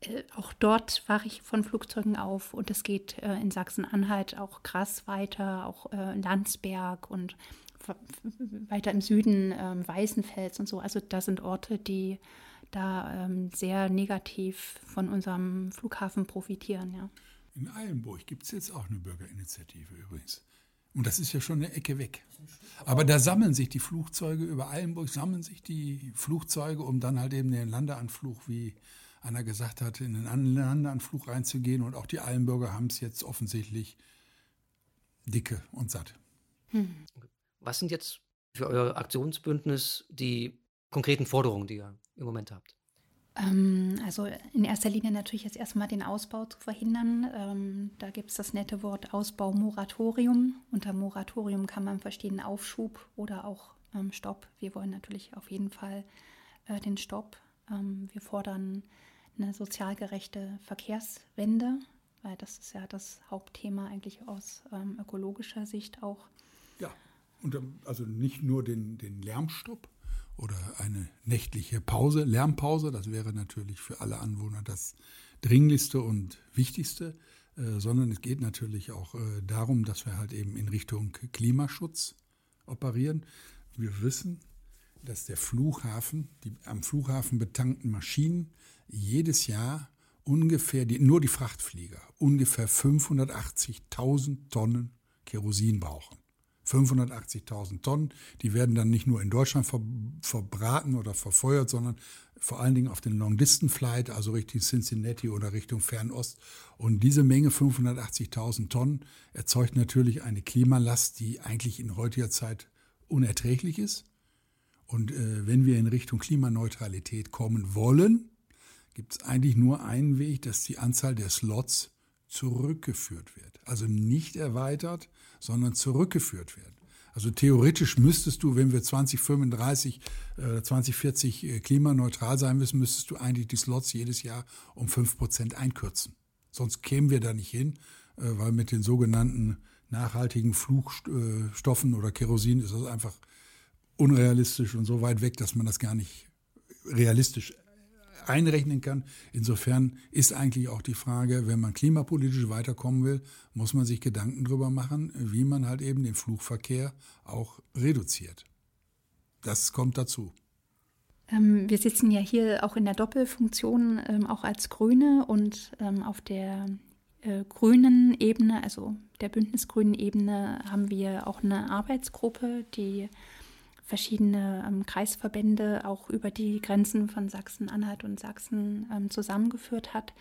Äh, auch dort wache ich von Flugzeugen auf und es geht äh, in Sachsen-Anhalt auch krass weiter, auch äh, Landsberg und weiter im Süden ähm, Weißenfels und so. Also da sind Orte, die da ähm, sehr negativ von unserem Flughafen profitieren. Ja. In Eilenburg gibt es jetzt auch eine Bürgerinitiative übrigens. Und das ist ja schon eine Ecke weg. Aber da sammeln sich die Flugzeuge, über Eilenburg sammeln sich die Flugzeuge, um dann halt eben den Landeanflug, wie Anna gesagt hat, in den Landeanflug reinzugehen. Und auch die Eilenburger haben es jetzt offensichtlich dicke und satt. Hm. Was sind jetzt für euer Aktionsbündnis die konkreten Forderungen, die ihr im Moment habt? Ähm, also in erster Linie natürlich jetzt erstmal den Ausbau zu verhindern. Ähm, da gibt es das nette Wort Ausbau-Moratorium. Unter Moratorium kann man verstehen Aufschub oder auch ähm, Stopp. Wir wollen natürlich auf jeden Fall äh, den Stopp. Wir fordern eine sozial gerechte Verkehrswende, weil das ist ja das Hauptthema eigentlich aus ökologischer Sicht auch. Ja, und also nicht nur den, den Lärmstopp, oder eine nächtliche Pause, Lärmpause. Das wäre natürlich für alle Anwohner das Dringlichste und Wichtigste, äh, sondern es geht natürlich auch äh, darum, dass wir halt eben in Richtung Klimaschutz operieren. Wir wissen, dass der Flughafen, die am Flughafen betankten Maschinen jedes Jahr ungefähr, die, nur die Frachtflieger, ungefähr 580.000 Tonnen Kerosin brauchen. 580.000 Tonnen. Die werden dann nicht nur in Deutschland ver verbraten oder verfeuert, sondern vor allen Dingen auf den Long-Distance-Flight, also Richtung Cincinnati oder Richtung Fernost. Und diese Menge 580.000 Tonnen erzeugt natürlich eine Klimalast, die eigentlich in heutiger Zeit unerträglich ist. Und äh, wenn wir in Richtung Klimaneutralität kommen wollen, gibt es eigentlich nur einen Weg, dass die Anzahl der Slots zurückgeführt wird. Also nicht erweitert, sondern zurückgeführt werden. Also theoretisch müsstest du, wenn wir 2035, äh, 2040 äh, klimaneutral sein müssen, müsstest du eigentlich die Slots jedes Jahr um 5% einkürzen. Sonst kämen wir da nicht hin, äh, weil mit den sogenannten nachhaltigen Flugstoffen oder Kerosin ist das einfach unrealistisch und so weit weg, dass man das gar nicht realistisch einrechnen kann. Insofern ist eigentlich auch die Frage, wenn man klimapolitisch weiterkommen will, muss man sich Gedanken darüber machen, wie man halt eben den Flugverkehr auch reduziert. Das kommt dazu. Ähm, wir sitzen ja hier auch in der Doppelfunktion, ähm, auch als Grüne und ähm, auf der äh, grünen Ebene, also der bündnisgrünen Ebene, haben wir auch eine Arbeitsgruppe, die verschiedene ähm, Kreisverbände auch über die Grenzen von Sachsen-Anhalt und Sachsen ähm, zusammengeführt hat.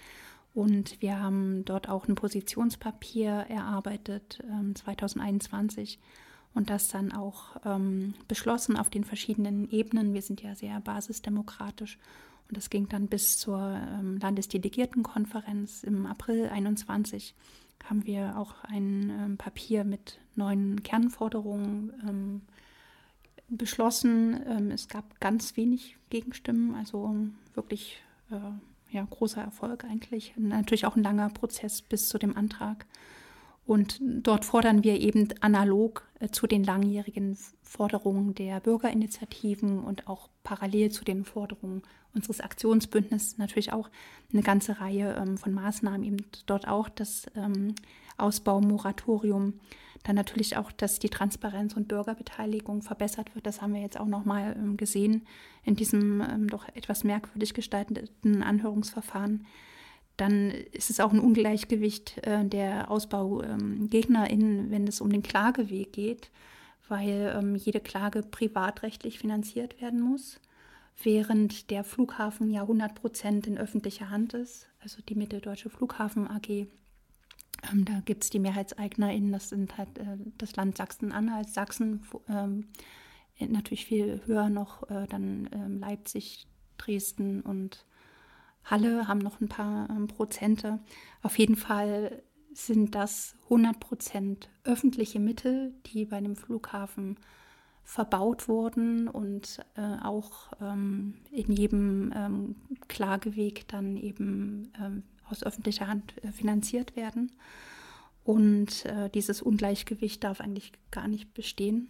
Und wir haben dort auch ein Positionspapier erarbeitet ähm, 2021 und das dann auch ähm, beschlossen auf den verschiedenen Ebenen. Wir sind ja sehr basisdemokratisch und das ging dann bis zur ähm, Landesdelegiertenkonferenz im April 21 haben wir auch ein ähm, Papier mit neuen Kernforderungen beschlossen. Ähm, es gab ganz wenig Gegenstimmen, also wirklich äh, ja, großer Erfolg eigentlich. Natürlich auch ein langer Prozess bis zu dem Antrag. Und dort fordern wir eben analog äh, zu den langjährigen Forderungen der Bürgerinitiativen und auch parallel zu den Forderungen unseres Aktionsbündnisses natürlich auch eine ganze Reihe ähm, von Maßnahmen, eben dort auch das ähm, Ausbaumoratorium, dann natürlich auch, dass die Transparenz und Bürgerbeteiligung verbessert wird. Das haben wir jetzt auch nochmal ähm, gesehen in diesem ähm, doch etwas merkwürdig gestalteten Anhörungsverfahren dann ist es auch ein Ungleichgewicht äh, der AusbaugegnerInnen, ähm, wenn es um den Klageweg geht, weil ähm, jede Klage privatrechtlich finanziert werden muss, während der Flughafen ja 100 Prozent in öffentlicher Hand ist, also die Mitteldeutsche Flughafen AG. Ähm, da gibt es die MehrheitseignerInnen, das sind halt äh, das Land Sachsen-Anhalt, Sachsen, ähm, natürlich viel höher noch, äh, dann ähm, Leipzig, Dresden und Halle haben noch ein paar Prozente. Auf jeden Fall sind das 100 Prozent öffentliche Mittel, die bei dem Flughafen verbaut wurden und äh, auch ähm, in jedem ähm, Klageweg dann eben ähm, aus öffentlicher Hand äh, finanziert werden. Und äh, dieses Ungleichgewicht darf eigentlich gar nicht bestehen.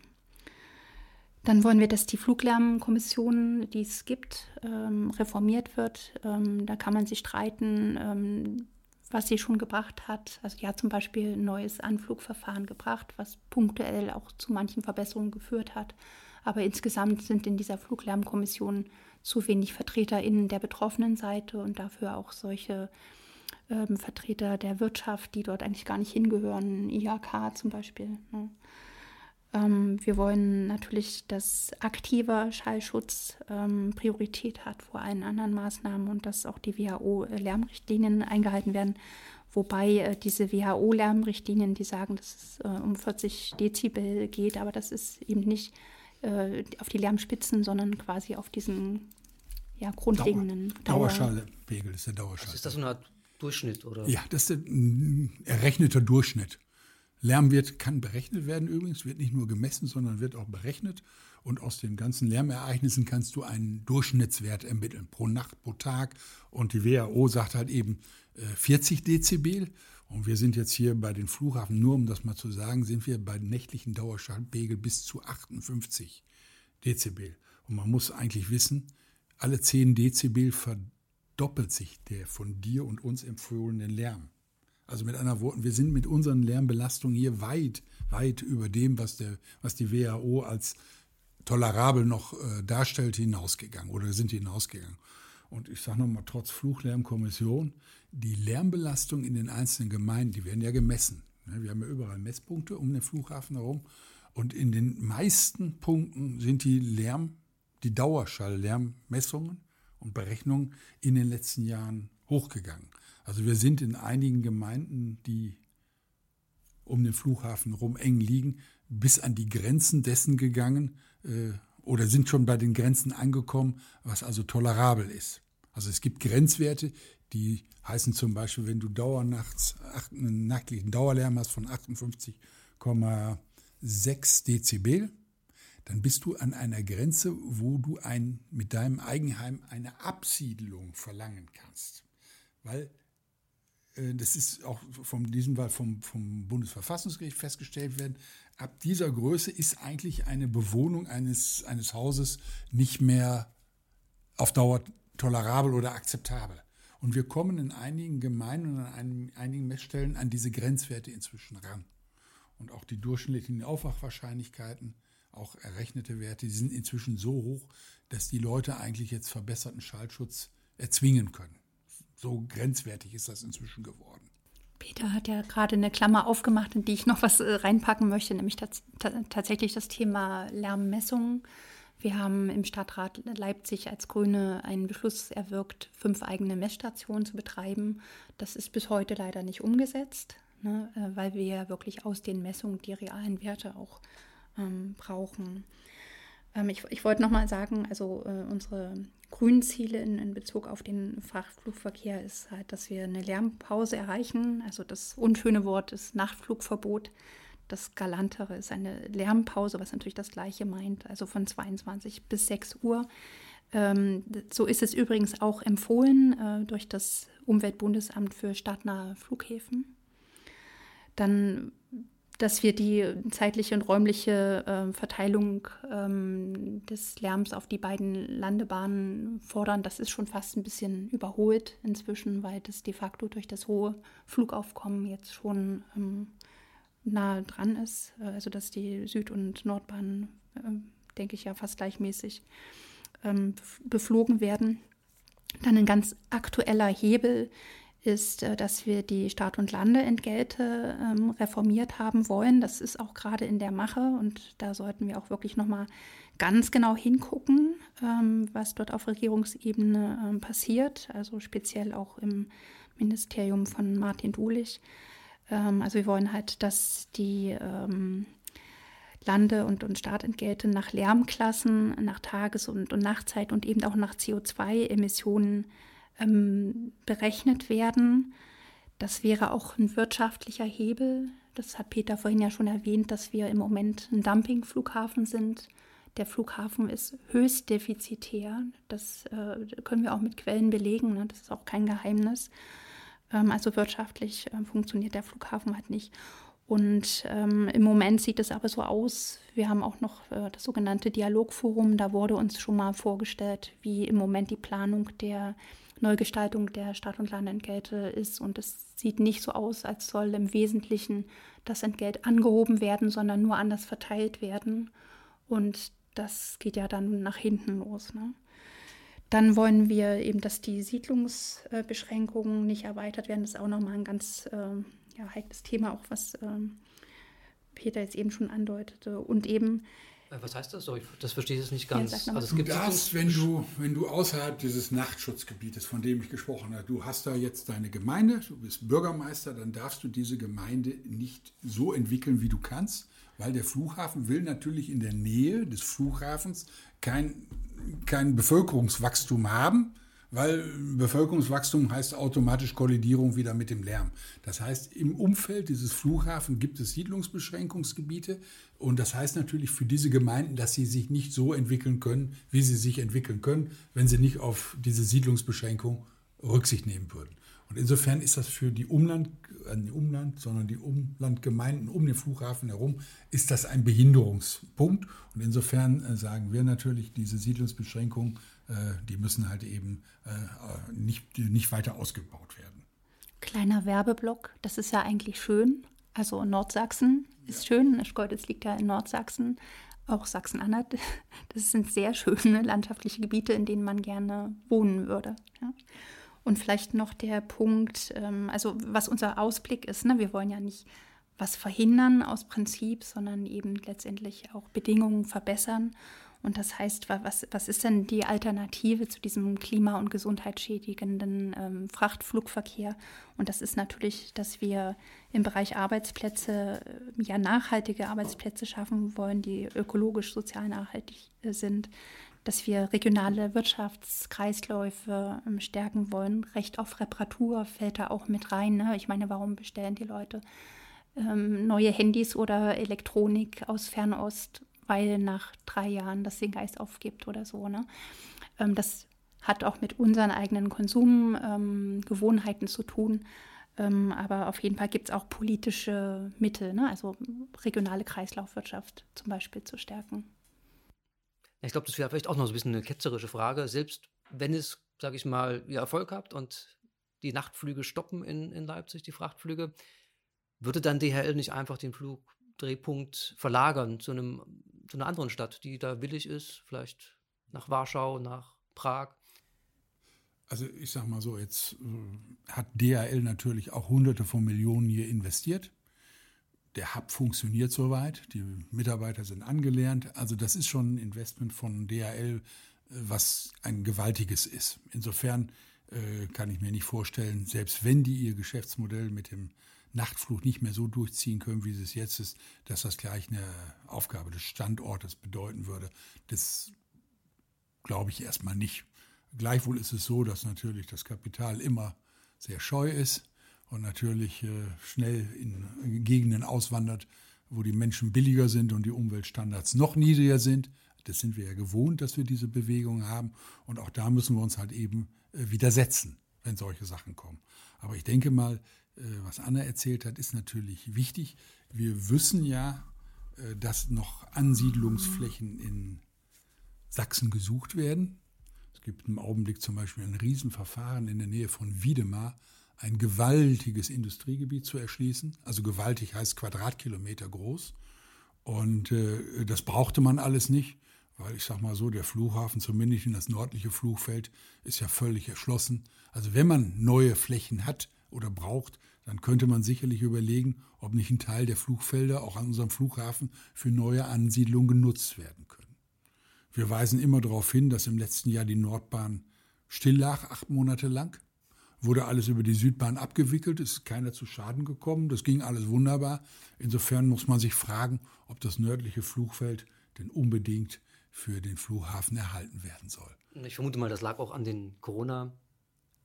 Dann wollen wir, dass die Fluglärmkommission, die es gibt, ähm, reformiert wird. Ähm, da kann man sich streiten, ähm, was sie schon gebracht hat. Also die hat zum Beispiel ein neues Anflugverfahren gebracht, was punktuell auch zu manchen Verbesserungen geführt hat. Aber insgesamt sind in dieser Fluglärmkommission zu wenig VertreterInnen der betroffenen Seite und dafür auch solche ähm, Vertreter der Wirtschaft, die dort eigentlich gar nicht hingehören, IHK zum Beispiel. Ne? Ähm, wir wollen natürlich, dass aktiver Schallschutz ähm, Priorität hat vor allen anderen Maßnahmen und dass auch die WHO-Lärmrichtlinien eingehalten werden. Wobei äh, diese WHO-Lärmrichtlinien, die sagen, dass es äh, um 40 Dezibel geht, aber das ist eben nicht äh, auf die Lärmspitzen, sondern quasi auf diesen ja, grundlegenden Dauer, Dauerschallpegel ist der Dauerschall. Also ist das so eine Art Durchschnitt, oder? Ja, das ist der mm, errechnete Durchschnitt. Lärm kann berechnet werden übrigens, wird nicht nur gemessen, sondern wird auch berechnet. Und aus den ganzen Lärmereignissen kannst du einen Durchschnittswert ermitteln, pro Nacht, pro Tag. Und die WHO sagt halt eben 40 äh, Dezibel. Und wir sind jetzt hier bei den Flughafen, nur um das mal zu sagen, sind wir bei nächtlichen Dauerschallpegel bis zu 58 Dezibel. Und man muss eigentlich wissen, alle 10 Dezibel verdoppelt sich der von dir und uns empfohlene Lärm. Also mit anderen Worten, wir sind mit unseren Lärmbelastungen hier weit, weit über dem, was, der, was die WHO als tolerabel noch äh, darstellt, hinausgegangen oder sind hinausgegangen. Und ich sage nochmal, trotz Fluchlärmkommission, die Lärmbelastung in den einzelnen Gemeinden, die werden ja gemessen. Ne, wir haben ja überall Messpunkte um den Flughafen herum. Und in den meisten Punkten sind die Lärm, die Dauerschall-Lärmmessungen und Berechnungen in den letzten Jahren hochgegangen. Also wir sind in einigen Gemeinden, die um den Flughafen rum eng liegen, bis an die Grenzen dessen gegangen äh, oder sind schon bei den Grenzen angekommen, was also tolerabel ist. Also es gibt Grenzwerte, die heißen zum Beispiel, wenn du dauernachts einen nachtlichen Dauerlärm hast von 58,6 Dezibel, dann bist du an einer Grenze, wo du ein, mit deinem Eigenheim eine Absiedelung verlangen kannst. Weil äh, das ist auch von diesem Fall vom, vom Bundesverfassungsgericht festgestellt werden, ab dieser Größe ist eigentlich eine Bewohnung eines, eines Hauses nicht mehr auf Dauer tolerabel oder akzeptabel. Und wir kommen in einigen Gemeinden und an einigen Messstellen an diese Grenzwerte inzwischen ran. Und auch die durchschnittlichen Aufwachwahrscheinlichkeiten, auch errechnete Werte, die sind inzwischen so hoch, dass die Leute eigentlich jetzt verbesserten Schallschutz erzwingen können. So grenzwertig ist das inzwischen geworden. Peter hat ja gerade eine Klammer aufgemacht, in die ich noch was äh, reinpacken möchte, nämlich tatsächlich das Thema Lärmmessungen. Wir haben im Stadtrat Leipzig als Grüne einen Beschluss erwirkt, fünf eigene Messstationen zu betreiben. Das ist bis heute leider nicht umgesetzt, ne, äh, weil wir ja wirklich aus den Messungen die realen Werte auch ähm, brauchen. Ähm, ich, ich wollte nochmal sagen, also äh, unsere grünen Ziele in, in, Bezug auf den Frachtflugverkehr ist halt, dass wir eine Lärmpause erreichen. Also das unschöne Wort ist Nachtflugverbot. Das Galantere ist eine Lärmpause, was natürlich das Gleiche meint, also von 22 bis 6 Uhr. Ähm, so ist es übrigens auch empfohlen äh, durch das Umweltbundesamt für stadtnahe Flughäfen. Dann, dass wir die zeitliche und räumliche äh, Verteilung ähm, des Lärms auf die beiden Landebahnen fordern, das ist schon fast ein bisschen überholt inzwischen, weil das de facto durch das hohe Flugaufkommen jetzt schon ähm, nah dran ist, äh, also dass die Süd- und Nordbahnen, äh, denke ich ja, fast gleichmäßig ähm, beflogen werden. Dann ein ganz aktueller Hebel ist, äh, dass wir die Start- und Landeentgelte ähm, reformiert haben wollen. Das ist auch gerade in der Mache und da sollten wir auch wirklich nochmal ganz genau hingucken, ähm, was dort auf Regierungsebene ähm, passiert, also speziell auch im Ministerium von Martin Dulich. Ähm, also wir wollen halt, dass die ähm, Lande- und, und Startentgelte nach Lärmklassen, nach Tages- und, und Nachtzeit und eben auch nach CO2-Emissionen ähm, berechnet werden. Das wäre auch ein wirtschaftlicher Hebel. Das hat Peter vorhin ja schon erwähnt, dass wir im Moment ein Dumpingflughafen sind. Der Flughafen ist höchst defizitär. Das äh, können wir auch mit Quellen belegen. Ne? Das ist auch kein Geheimnis. Ähm, also wirtschaftlich äh, funktioniert der Flughafen halt nicht. Und ähm, im Moment sieht es aber so aus, wir haben auch noch äh, das sogenannte Dialogforum, da wurde uns schon mal vorgestellt, wie im Moment die Planung der Neugestaltung der Stadt- und Landentgelte ist. Und es sieht nicht so aus, als soll im Wesentlichen das Entgelt angehoben werden, sondern nur anders verteilt werden. Und das geht ja dann nach hinten los. Ne? Dann wollen wir eben, dass die Siedlungsbeschränkungen nicht erweitert werden. Das ist auch nochmal ein ganz äh, ja, heikles Thema, auch was ähm, Peter jetzt eben schon andeutete. Und eben äh, was heißt das? Das verstehe ich jetzt nicht ganz. Ja, also es gibt du darfst, wenn du, wenn du außerhalb dieses Nachtschutzgebietes, von dem ich gesprochen habe, du hast da jetzt deine Gemeinde, du bist Bürgermeister, dann darfst du diese Gemeinde nicht so entwickeln, wie du kannst, weil der Flughafen will natürlich in der Nähe des Flughafens kein, kein Bevölkerungswachstum haben, weil Bevölkerungswachstum heißt automatisch Kollidierung wieder mit dem Lärm. Das heißt, im Umfeld dieses Flughafens gibt es Siedlungsbeschränkungsgebiete und das heißt natürlich für diese Gemeinden, dass sie sich nicht so entwickeln können, wie sie sich entwickeln können, wenn sie nicht auf diese Siedlungsbeschränkung Rücksicht nehmen würden. Und insofern ist das für die Umland, äh, Umland, sondern die Umlandgemeinden um den Flughafen herum, ist das ein Behinderungspunkt. Und insofern äh, sagen wir natürlich, diese Siedlungsbeschränkungen, äh, die müssen halt eben äh, nicht, nicht weiter ausgebaut werden. Kleiner Werbeblock, das ist ja eigentlich schön. Also Nordsachsen ist ja. schön, Schkeuditz liegt ja in Nordsachsen, auch Sachsen-Anhalt. Das sind sehr schöne landschaftliche Gebiete, in denen man gerne wohnen würde. Ja. Und vielleicht noch der Punkt, ähm, also was unser Ausblick ist, ne? wir wollen ja nicht was verhindern aus Prinzip, sondern eben letztendlich auch Bedingungen verbessern. Und das heißt, was, was ist denn die Alternative zu diesem klima- und gesundheitsschädigenden ähm, Frachtflugverkehr? Und das ist natürlich, dass wir im Bereich Arbeitsplätze äh, ja nachhaltige Arbeitsplätze schaffen wollen, die ökologisch, sozial nachhaltig äh, sind dass wir regionale Wirtschaftskreisläufe ähm, stärken wollen. Recht auf Reparatur fällt da auch mit rein. Ne? Ich meine, warum bestellen die Leute ähm, neue Handys oder Elektronik aus Fernost, weil nach drei Jahren das den Geist aufgibt oder so. Ne? Ähm, das hat auch mit unseren eigenen Konsumgewohnheiten ähm, zu tun. Ähm, aber auf jeden Fall gibt es auch politische Mittel, ne? also regionale Kreislaufwirtschaft zum Beispiel zu stärken. Ich glaube, das wäre vielleicht auch noch so ein bisschen eine ketzerische Frage. Selbst wenn es, sage ich mal, ihr Erfolg habt und die Nachtflüge stoppen in, in Leipzig, die Frachtflüge, würde dann DHL nicht einfach den Flugdrehpunkt verlagern zu, einem, zu einer anderen Stadt, die da willig ist, vielleicht nach Warschau, nach Prag? Also ich sage mal so, jetzt äh, hat DHL natürlich auch hunderte von Millionen hier investiert. Der Hub funktioniert soweit, die Mitarbeiter sind angelernt. Also das ist schon ein Investment von DHL, äh, was ein gewaltiges ist. Insofern äh, kann ich mir nicht vorstellen, selbst wenn die ihr Geschäftsmodell mit dem Nachtflug nicht mehr so durchziehen können, wie es jetzt ist, dass das gleich eine Aufgabe des Standortes bedeuten würde. Das glaube ich erstmal nicht. Gleichwohl ist es so, dass natürlich das Kapital immer sehr scheu ist und natürlich äh, schnell in Gegenden auswandert, wo die Menschen billiger sind und die Umweltstandards noch niedriger sind. Das sind wir ja gewohnt, dass wir diese Bewegung haben. Und auch da müssen wir uns halt eben äh, widersetzen, wenn solche Sachen kommen. Aber ich denke mal, was Anna erzählt hat, ist natürlich wichtig. Wir wissen ja, äh, dass noch Ansiedlungsflächen in Sachsen gesucht werden. Es gibt im Augenblick zum Beispiel ein Riesenverfahren in der Nähe von Wiedemar, ein gewaltiges Industriegebiet zu erschließen. Also gewaltig heißt Quadratkilometer groß. Und äh, das brauchte man alles nicht, weil ich sage mal so, der Flughafen, zumindest in das nördliche Flugfeld, ist ja völlig erschlossen. Also wenn man neue Flächen hat, oder braucht, dann könnte man sicherlich überlegen, ob nicht ein Teil der Flugfelder auch an unserem Flughafen für neue Ansiedlungen genutzt werden können. Wir weisen immer darauf hin, dass im letzten Jahr die Nordbahn still lag, acht Monate lang. Wurde alles über die Südbahn abgewickelt, ist keiner zu Schaden gekommen, das ging alles wunderbar. Insofern muss man sich fragen, ob das nördliche Flugfeld denn unbedingt für den Flughafen erhalten werden soll. Ich vermute mal, das lag auch an den Corona-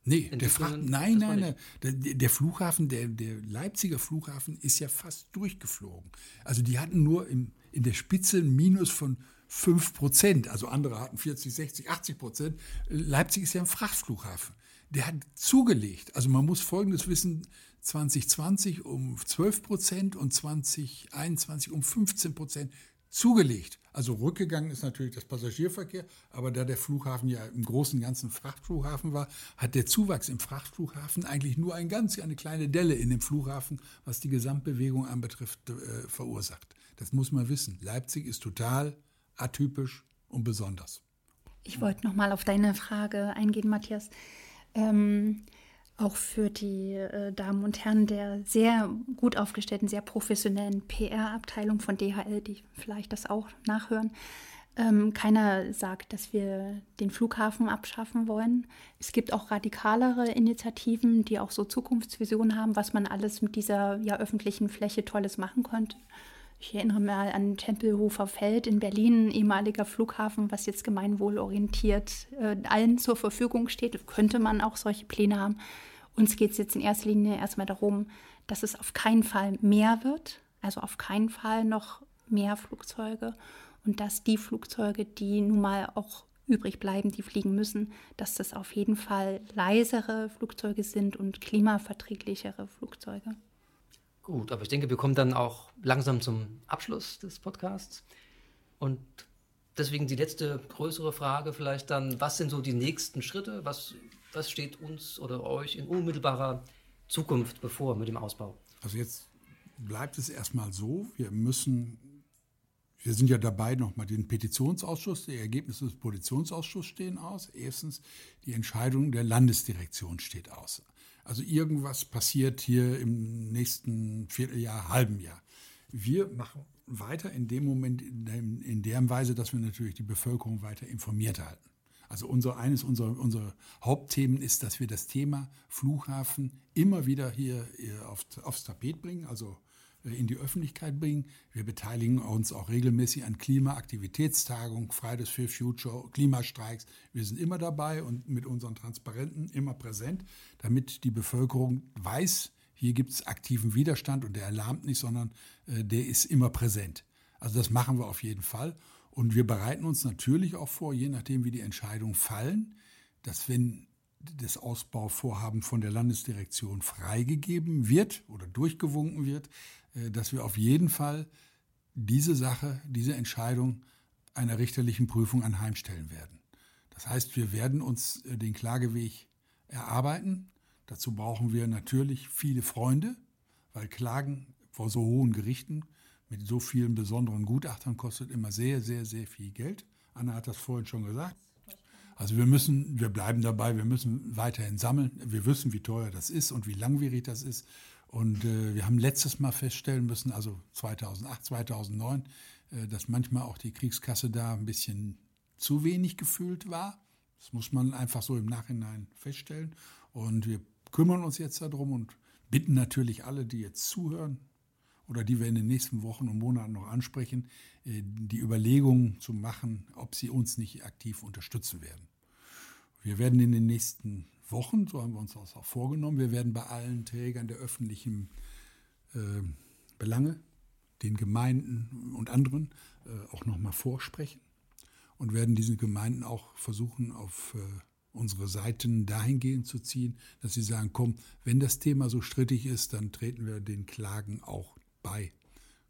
Nee, der Fracht, nein, nein, nein. Der, der, Flughafen, der, der Leipziger Flughafen ist ja fast durchgeflogen. Also die hatten nur im, in der Spitze ein Minus von 5 Prozent. Also andere hatten 40, 60, 80 Prozent. Leipzig ist ja ein Frachtflughafen. Der hat zugelegt. Also man muss Folgendes wissen. 2020 um 12 Prozent und 2021 um 15 Prozent zugelegt. Also rückgegangen ist natürlich das Passagierverkehr, aber da der Flughafen ja im großen ganzen Frachtflughafen war, hat der Zuwachs im Frachtflughafen eigentlich nur ein ganz, eine kleine Delle in dem Flughafen, was die Gesamtbewegung anbetrifft, äh, verursacht. Das muss man wissen. Leipzig ist total atypisch und besonders. Ich wollte noch mal auf deine Frage eingehen, Matthias. Ähm, auch für die äh, Damen und Herren der sehr gut aufgestellten, sehr professionellen PR-Abteilung von DHL, die vielleicht das auch nachhören. Ähm, keiner sagt, dass wir den Flughafen abschaffen wollen. Es gibt auch radikalere Initiativen, die auch so Zukunftsvisionen haben, was man alles mit dieser ja, öffentlichen Fläche Tolles machen könnte. Ich erinnere mal an Tempelhofer Feld in Berlin, ehemaliger Flughafen, was jetzt gemeinwohlorientiert äh, allen zur Verfügung steht. Könnte man auch solche Pläne haben. Uns geht es jetzt in erster Linie erstmal darum, dass es auf keinen Fall mehr wird, also auf keinen Fall noch mehr Flugzeuge und dass die Flugzeuge, die nun mal auch übrig bleiben, die fliegen müssen, dass das auf jeden Fall leisere Flugzeuge sind und klimaverträglichere Flugzeuge. Gut, aber ich denke, wir kommen dann auch langsam zum Abschluss des Podcasts. Und deswegen die letzte größere Frage vielleicht dann, was sind so die nächsten Schritte? Was, was steht uns oder euch in unmittelbarer Zukunft bevor mit dem Ausbau? Also jetzt bleibt es erstmal so, wir müssen, wir sind ja dabei nochmal den Petitionsausschuss, die Ergebnisse des Petitionsausschusses stehen aus. Erstens, die Entscheidung der Landesdirektion steht aus. Also irgendwas passiert hier im nächsten Vierteljahr, halben Jahr. Wir machen weiter in dem Moment, in, der Weise, dass wir natürlich die Bevölkerung weiter informiert halten. Also unser, eines unserer, unserer Hauptthemen ist, dass wir das Thema Flughafen immer wieder hier auf, aufs Tapet bringen, also in die Öffentlichkeit bringen. Wir beteiligen uns auch regelmäßig an Klimaaktivitätstagungen, Fridays for Future, Klimastreiks. Wir sind immer dabei und mit unseren Transparenten immer präsent, damit die Bevölkerung weiß, hier gibt es aktiven Widerstand und der erlahmt nicht, sondern äh, der ist immer präsent. Also das machen wir auf jeden Fall. Und wir bereiten uns natürlich auch vor, je nachdem, wie die Entscheidungen fallen, dass wenn das Ausbauvorhaben von der Landesdirektion freigegeben wird oder durchgewunken wird, dass wir auf jeden Fall diese Sache, diese Entscheidung einer richterlichen Prüfung anheimstellen werden. Das heißt, wir werden uns äh, den Klageweg erarbeiten. Dazu brauchen wir natürlich viele Freunde, weil Klagen vor so hohen Gerichten mit so vielen besonderen Gutachtern kostet immer sehr, sehr, sehr viel Geld. Anna hat das vorhin schon gesagt. Also wir müssen, wir bleiben dabei, wir müssen weiterhin sammeln. Wir wissen, wie teuer das ist und wie langwierig das ist. Und äh, wir haben letztes Mal feststellen müssen, also 2008, 2009, äh, dass manchmal auch die Kriegskasse da ein bisschen zu wenig gefüllt war. Das muss man einfach so im Nachhinein feststellen. Und wir kümmern uns jetzt darum und bitten natürlich alle, die jetzt zuhören oder die wir in den nächsten Wochen und Monaten noch ansprechen, äh, die Überlegungen zu machen, ob sie uns nicht aktiv unterstützen werden. Wir werden in den nächsten Wochen, so haben wir uns das auch vorgenommen, wir werden bei allen Trägern der öffentlichen äh, Belange, den Gemeinden und anderen, äh, auch nochmal vorsprechen und werden diese Gemeinden auch versuchen, auf äh, unsere Seiten dahingehend zu ziehen, dass sie sagen, komm, wenn das Thema so strittig ist, dann treten wir den Klagen auch bei,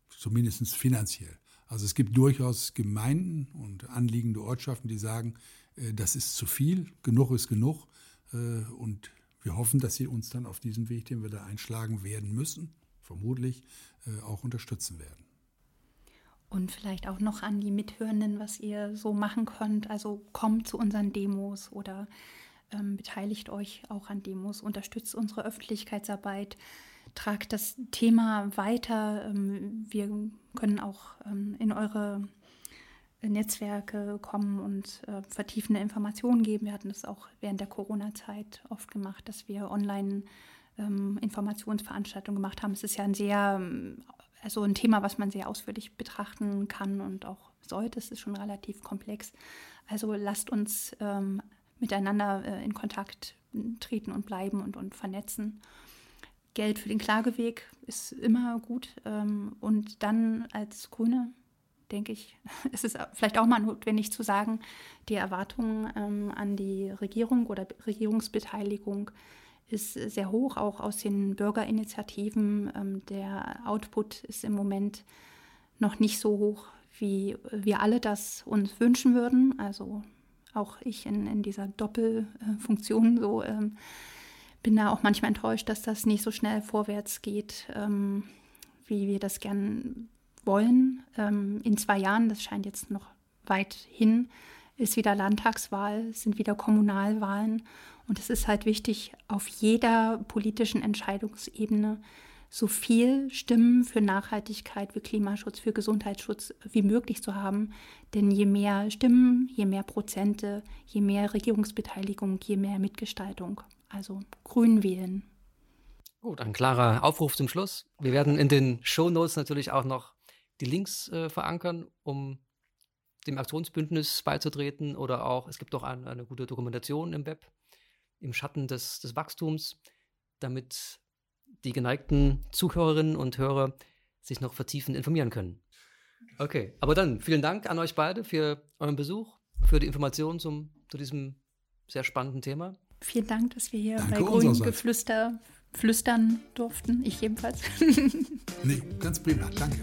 zumindest finanziell. Also es gibt durchaus Gemeinden und anliegende Ortschaften, die sagen, äh, das ist zu viel, genug ist genug. Äh, und wir hoffen, dass Sie uns dann auf diesem Weg, den wir da einschlagen werden müssen, vermutlich äh, auch unterstützen werden. Und vielleicht auch noch an die Mithörenden, was ihr so machen könnt. Also kommt zu unseren Demos oder ähm, beteiligt euch auch an Demos, unterstützt unsere Öffentlichkeitsarbeit, tragt das Thema weiter. Ähm, wir können auch ähm, in eure Netzwerke kommen und äh, vertiefende Informationen geben. Wir hatten das auch während der Corona-Zeit oft gemacht, dass wir online ähm, Informationsveranstaltungen gemacht haben. Es ist ja ein sehr, also ein Thema, was man sehr ausführlich betrachten kann und auch sollte. Es ist schon relativ komplex. Also lasst uns ähm, miteinander äh, in Kontakt treten und bleiben und, und vernetzen. Geld für den Klageweg ist immer gut. Ähm, und dann als Grüne denke ich, ist es vielleicht auch mal notwendig zu sagen, die Erwartungen ähm, an die Regierung oder Regierungsbeteiligung ist sehr hoch, auch aus den Bürgerinitiativen. Ähm, der Output ist im Moment noch nicht so hoch, wie wir alle das uns wünschen würden. Also auch ich in, in dieser Doppelfunktion so ähm, bin da auch manchmal enttäuscht, dass das nicht so schnell vorwärts geht, ähm, wie wir das gern wollen. Ähm, in zwei Jahren, das scheint jetzt noch weit hin, ist wieder Landtagswahl, sind wieder Kommunalwahlen. Und es ist halt wichtig, auf jeder politischen Entscheidungsebene so viel Stimmen für Nachhaltigkeit, für Klimaschutz, für Gesundheitsschutz wie möglich zu haben. Denn je mehr Stimmen, je mehr Prozente, je mehr Regierungsbeteiligung, je mehr Mitgestaltung. Also grün wählen. Gut, ein klarer Aufruf zum Schluss. Wir werden in den Show Notes natürlich auch noch die Links äh, verankern, um dem Aktionsbündnis beizutreten oder auch, es gibt auch ein, eine gute Dokumentation im Web, im Schatten des, des Wachstums, damit die geneigten Zuhörerinnen und Hörer sich noch vertiefend informieren können. Okay, aber dann vielen Dank an euch beide für euren Besuch, für die Informationen zum, zu diesem sehr spannenden Thema. Vielen Dank, dass wir hier Danke bei Grünen Geflüster flüstern durften. Ich jedenfalls. nee, ganz prima. Danke.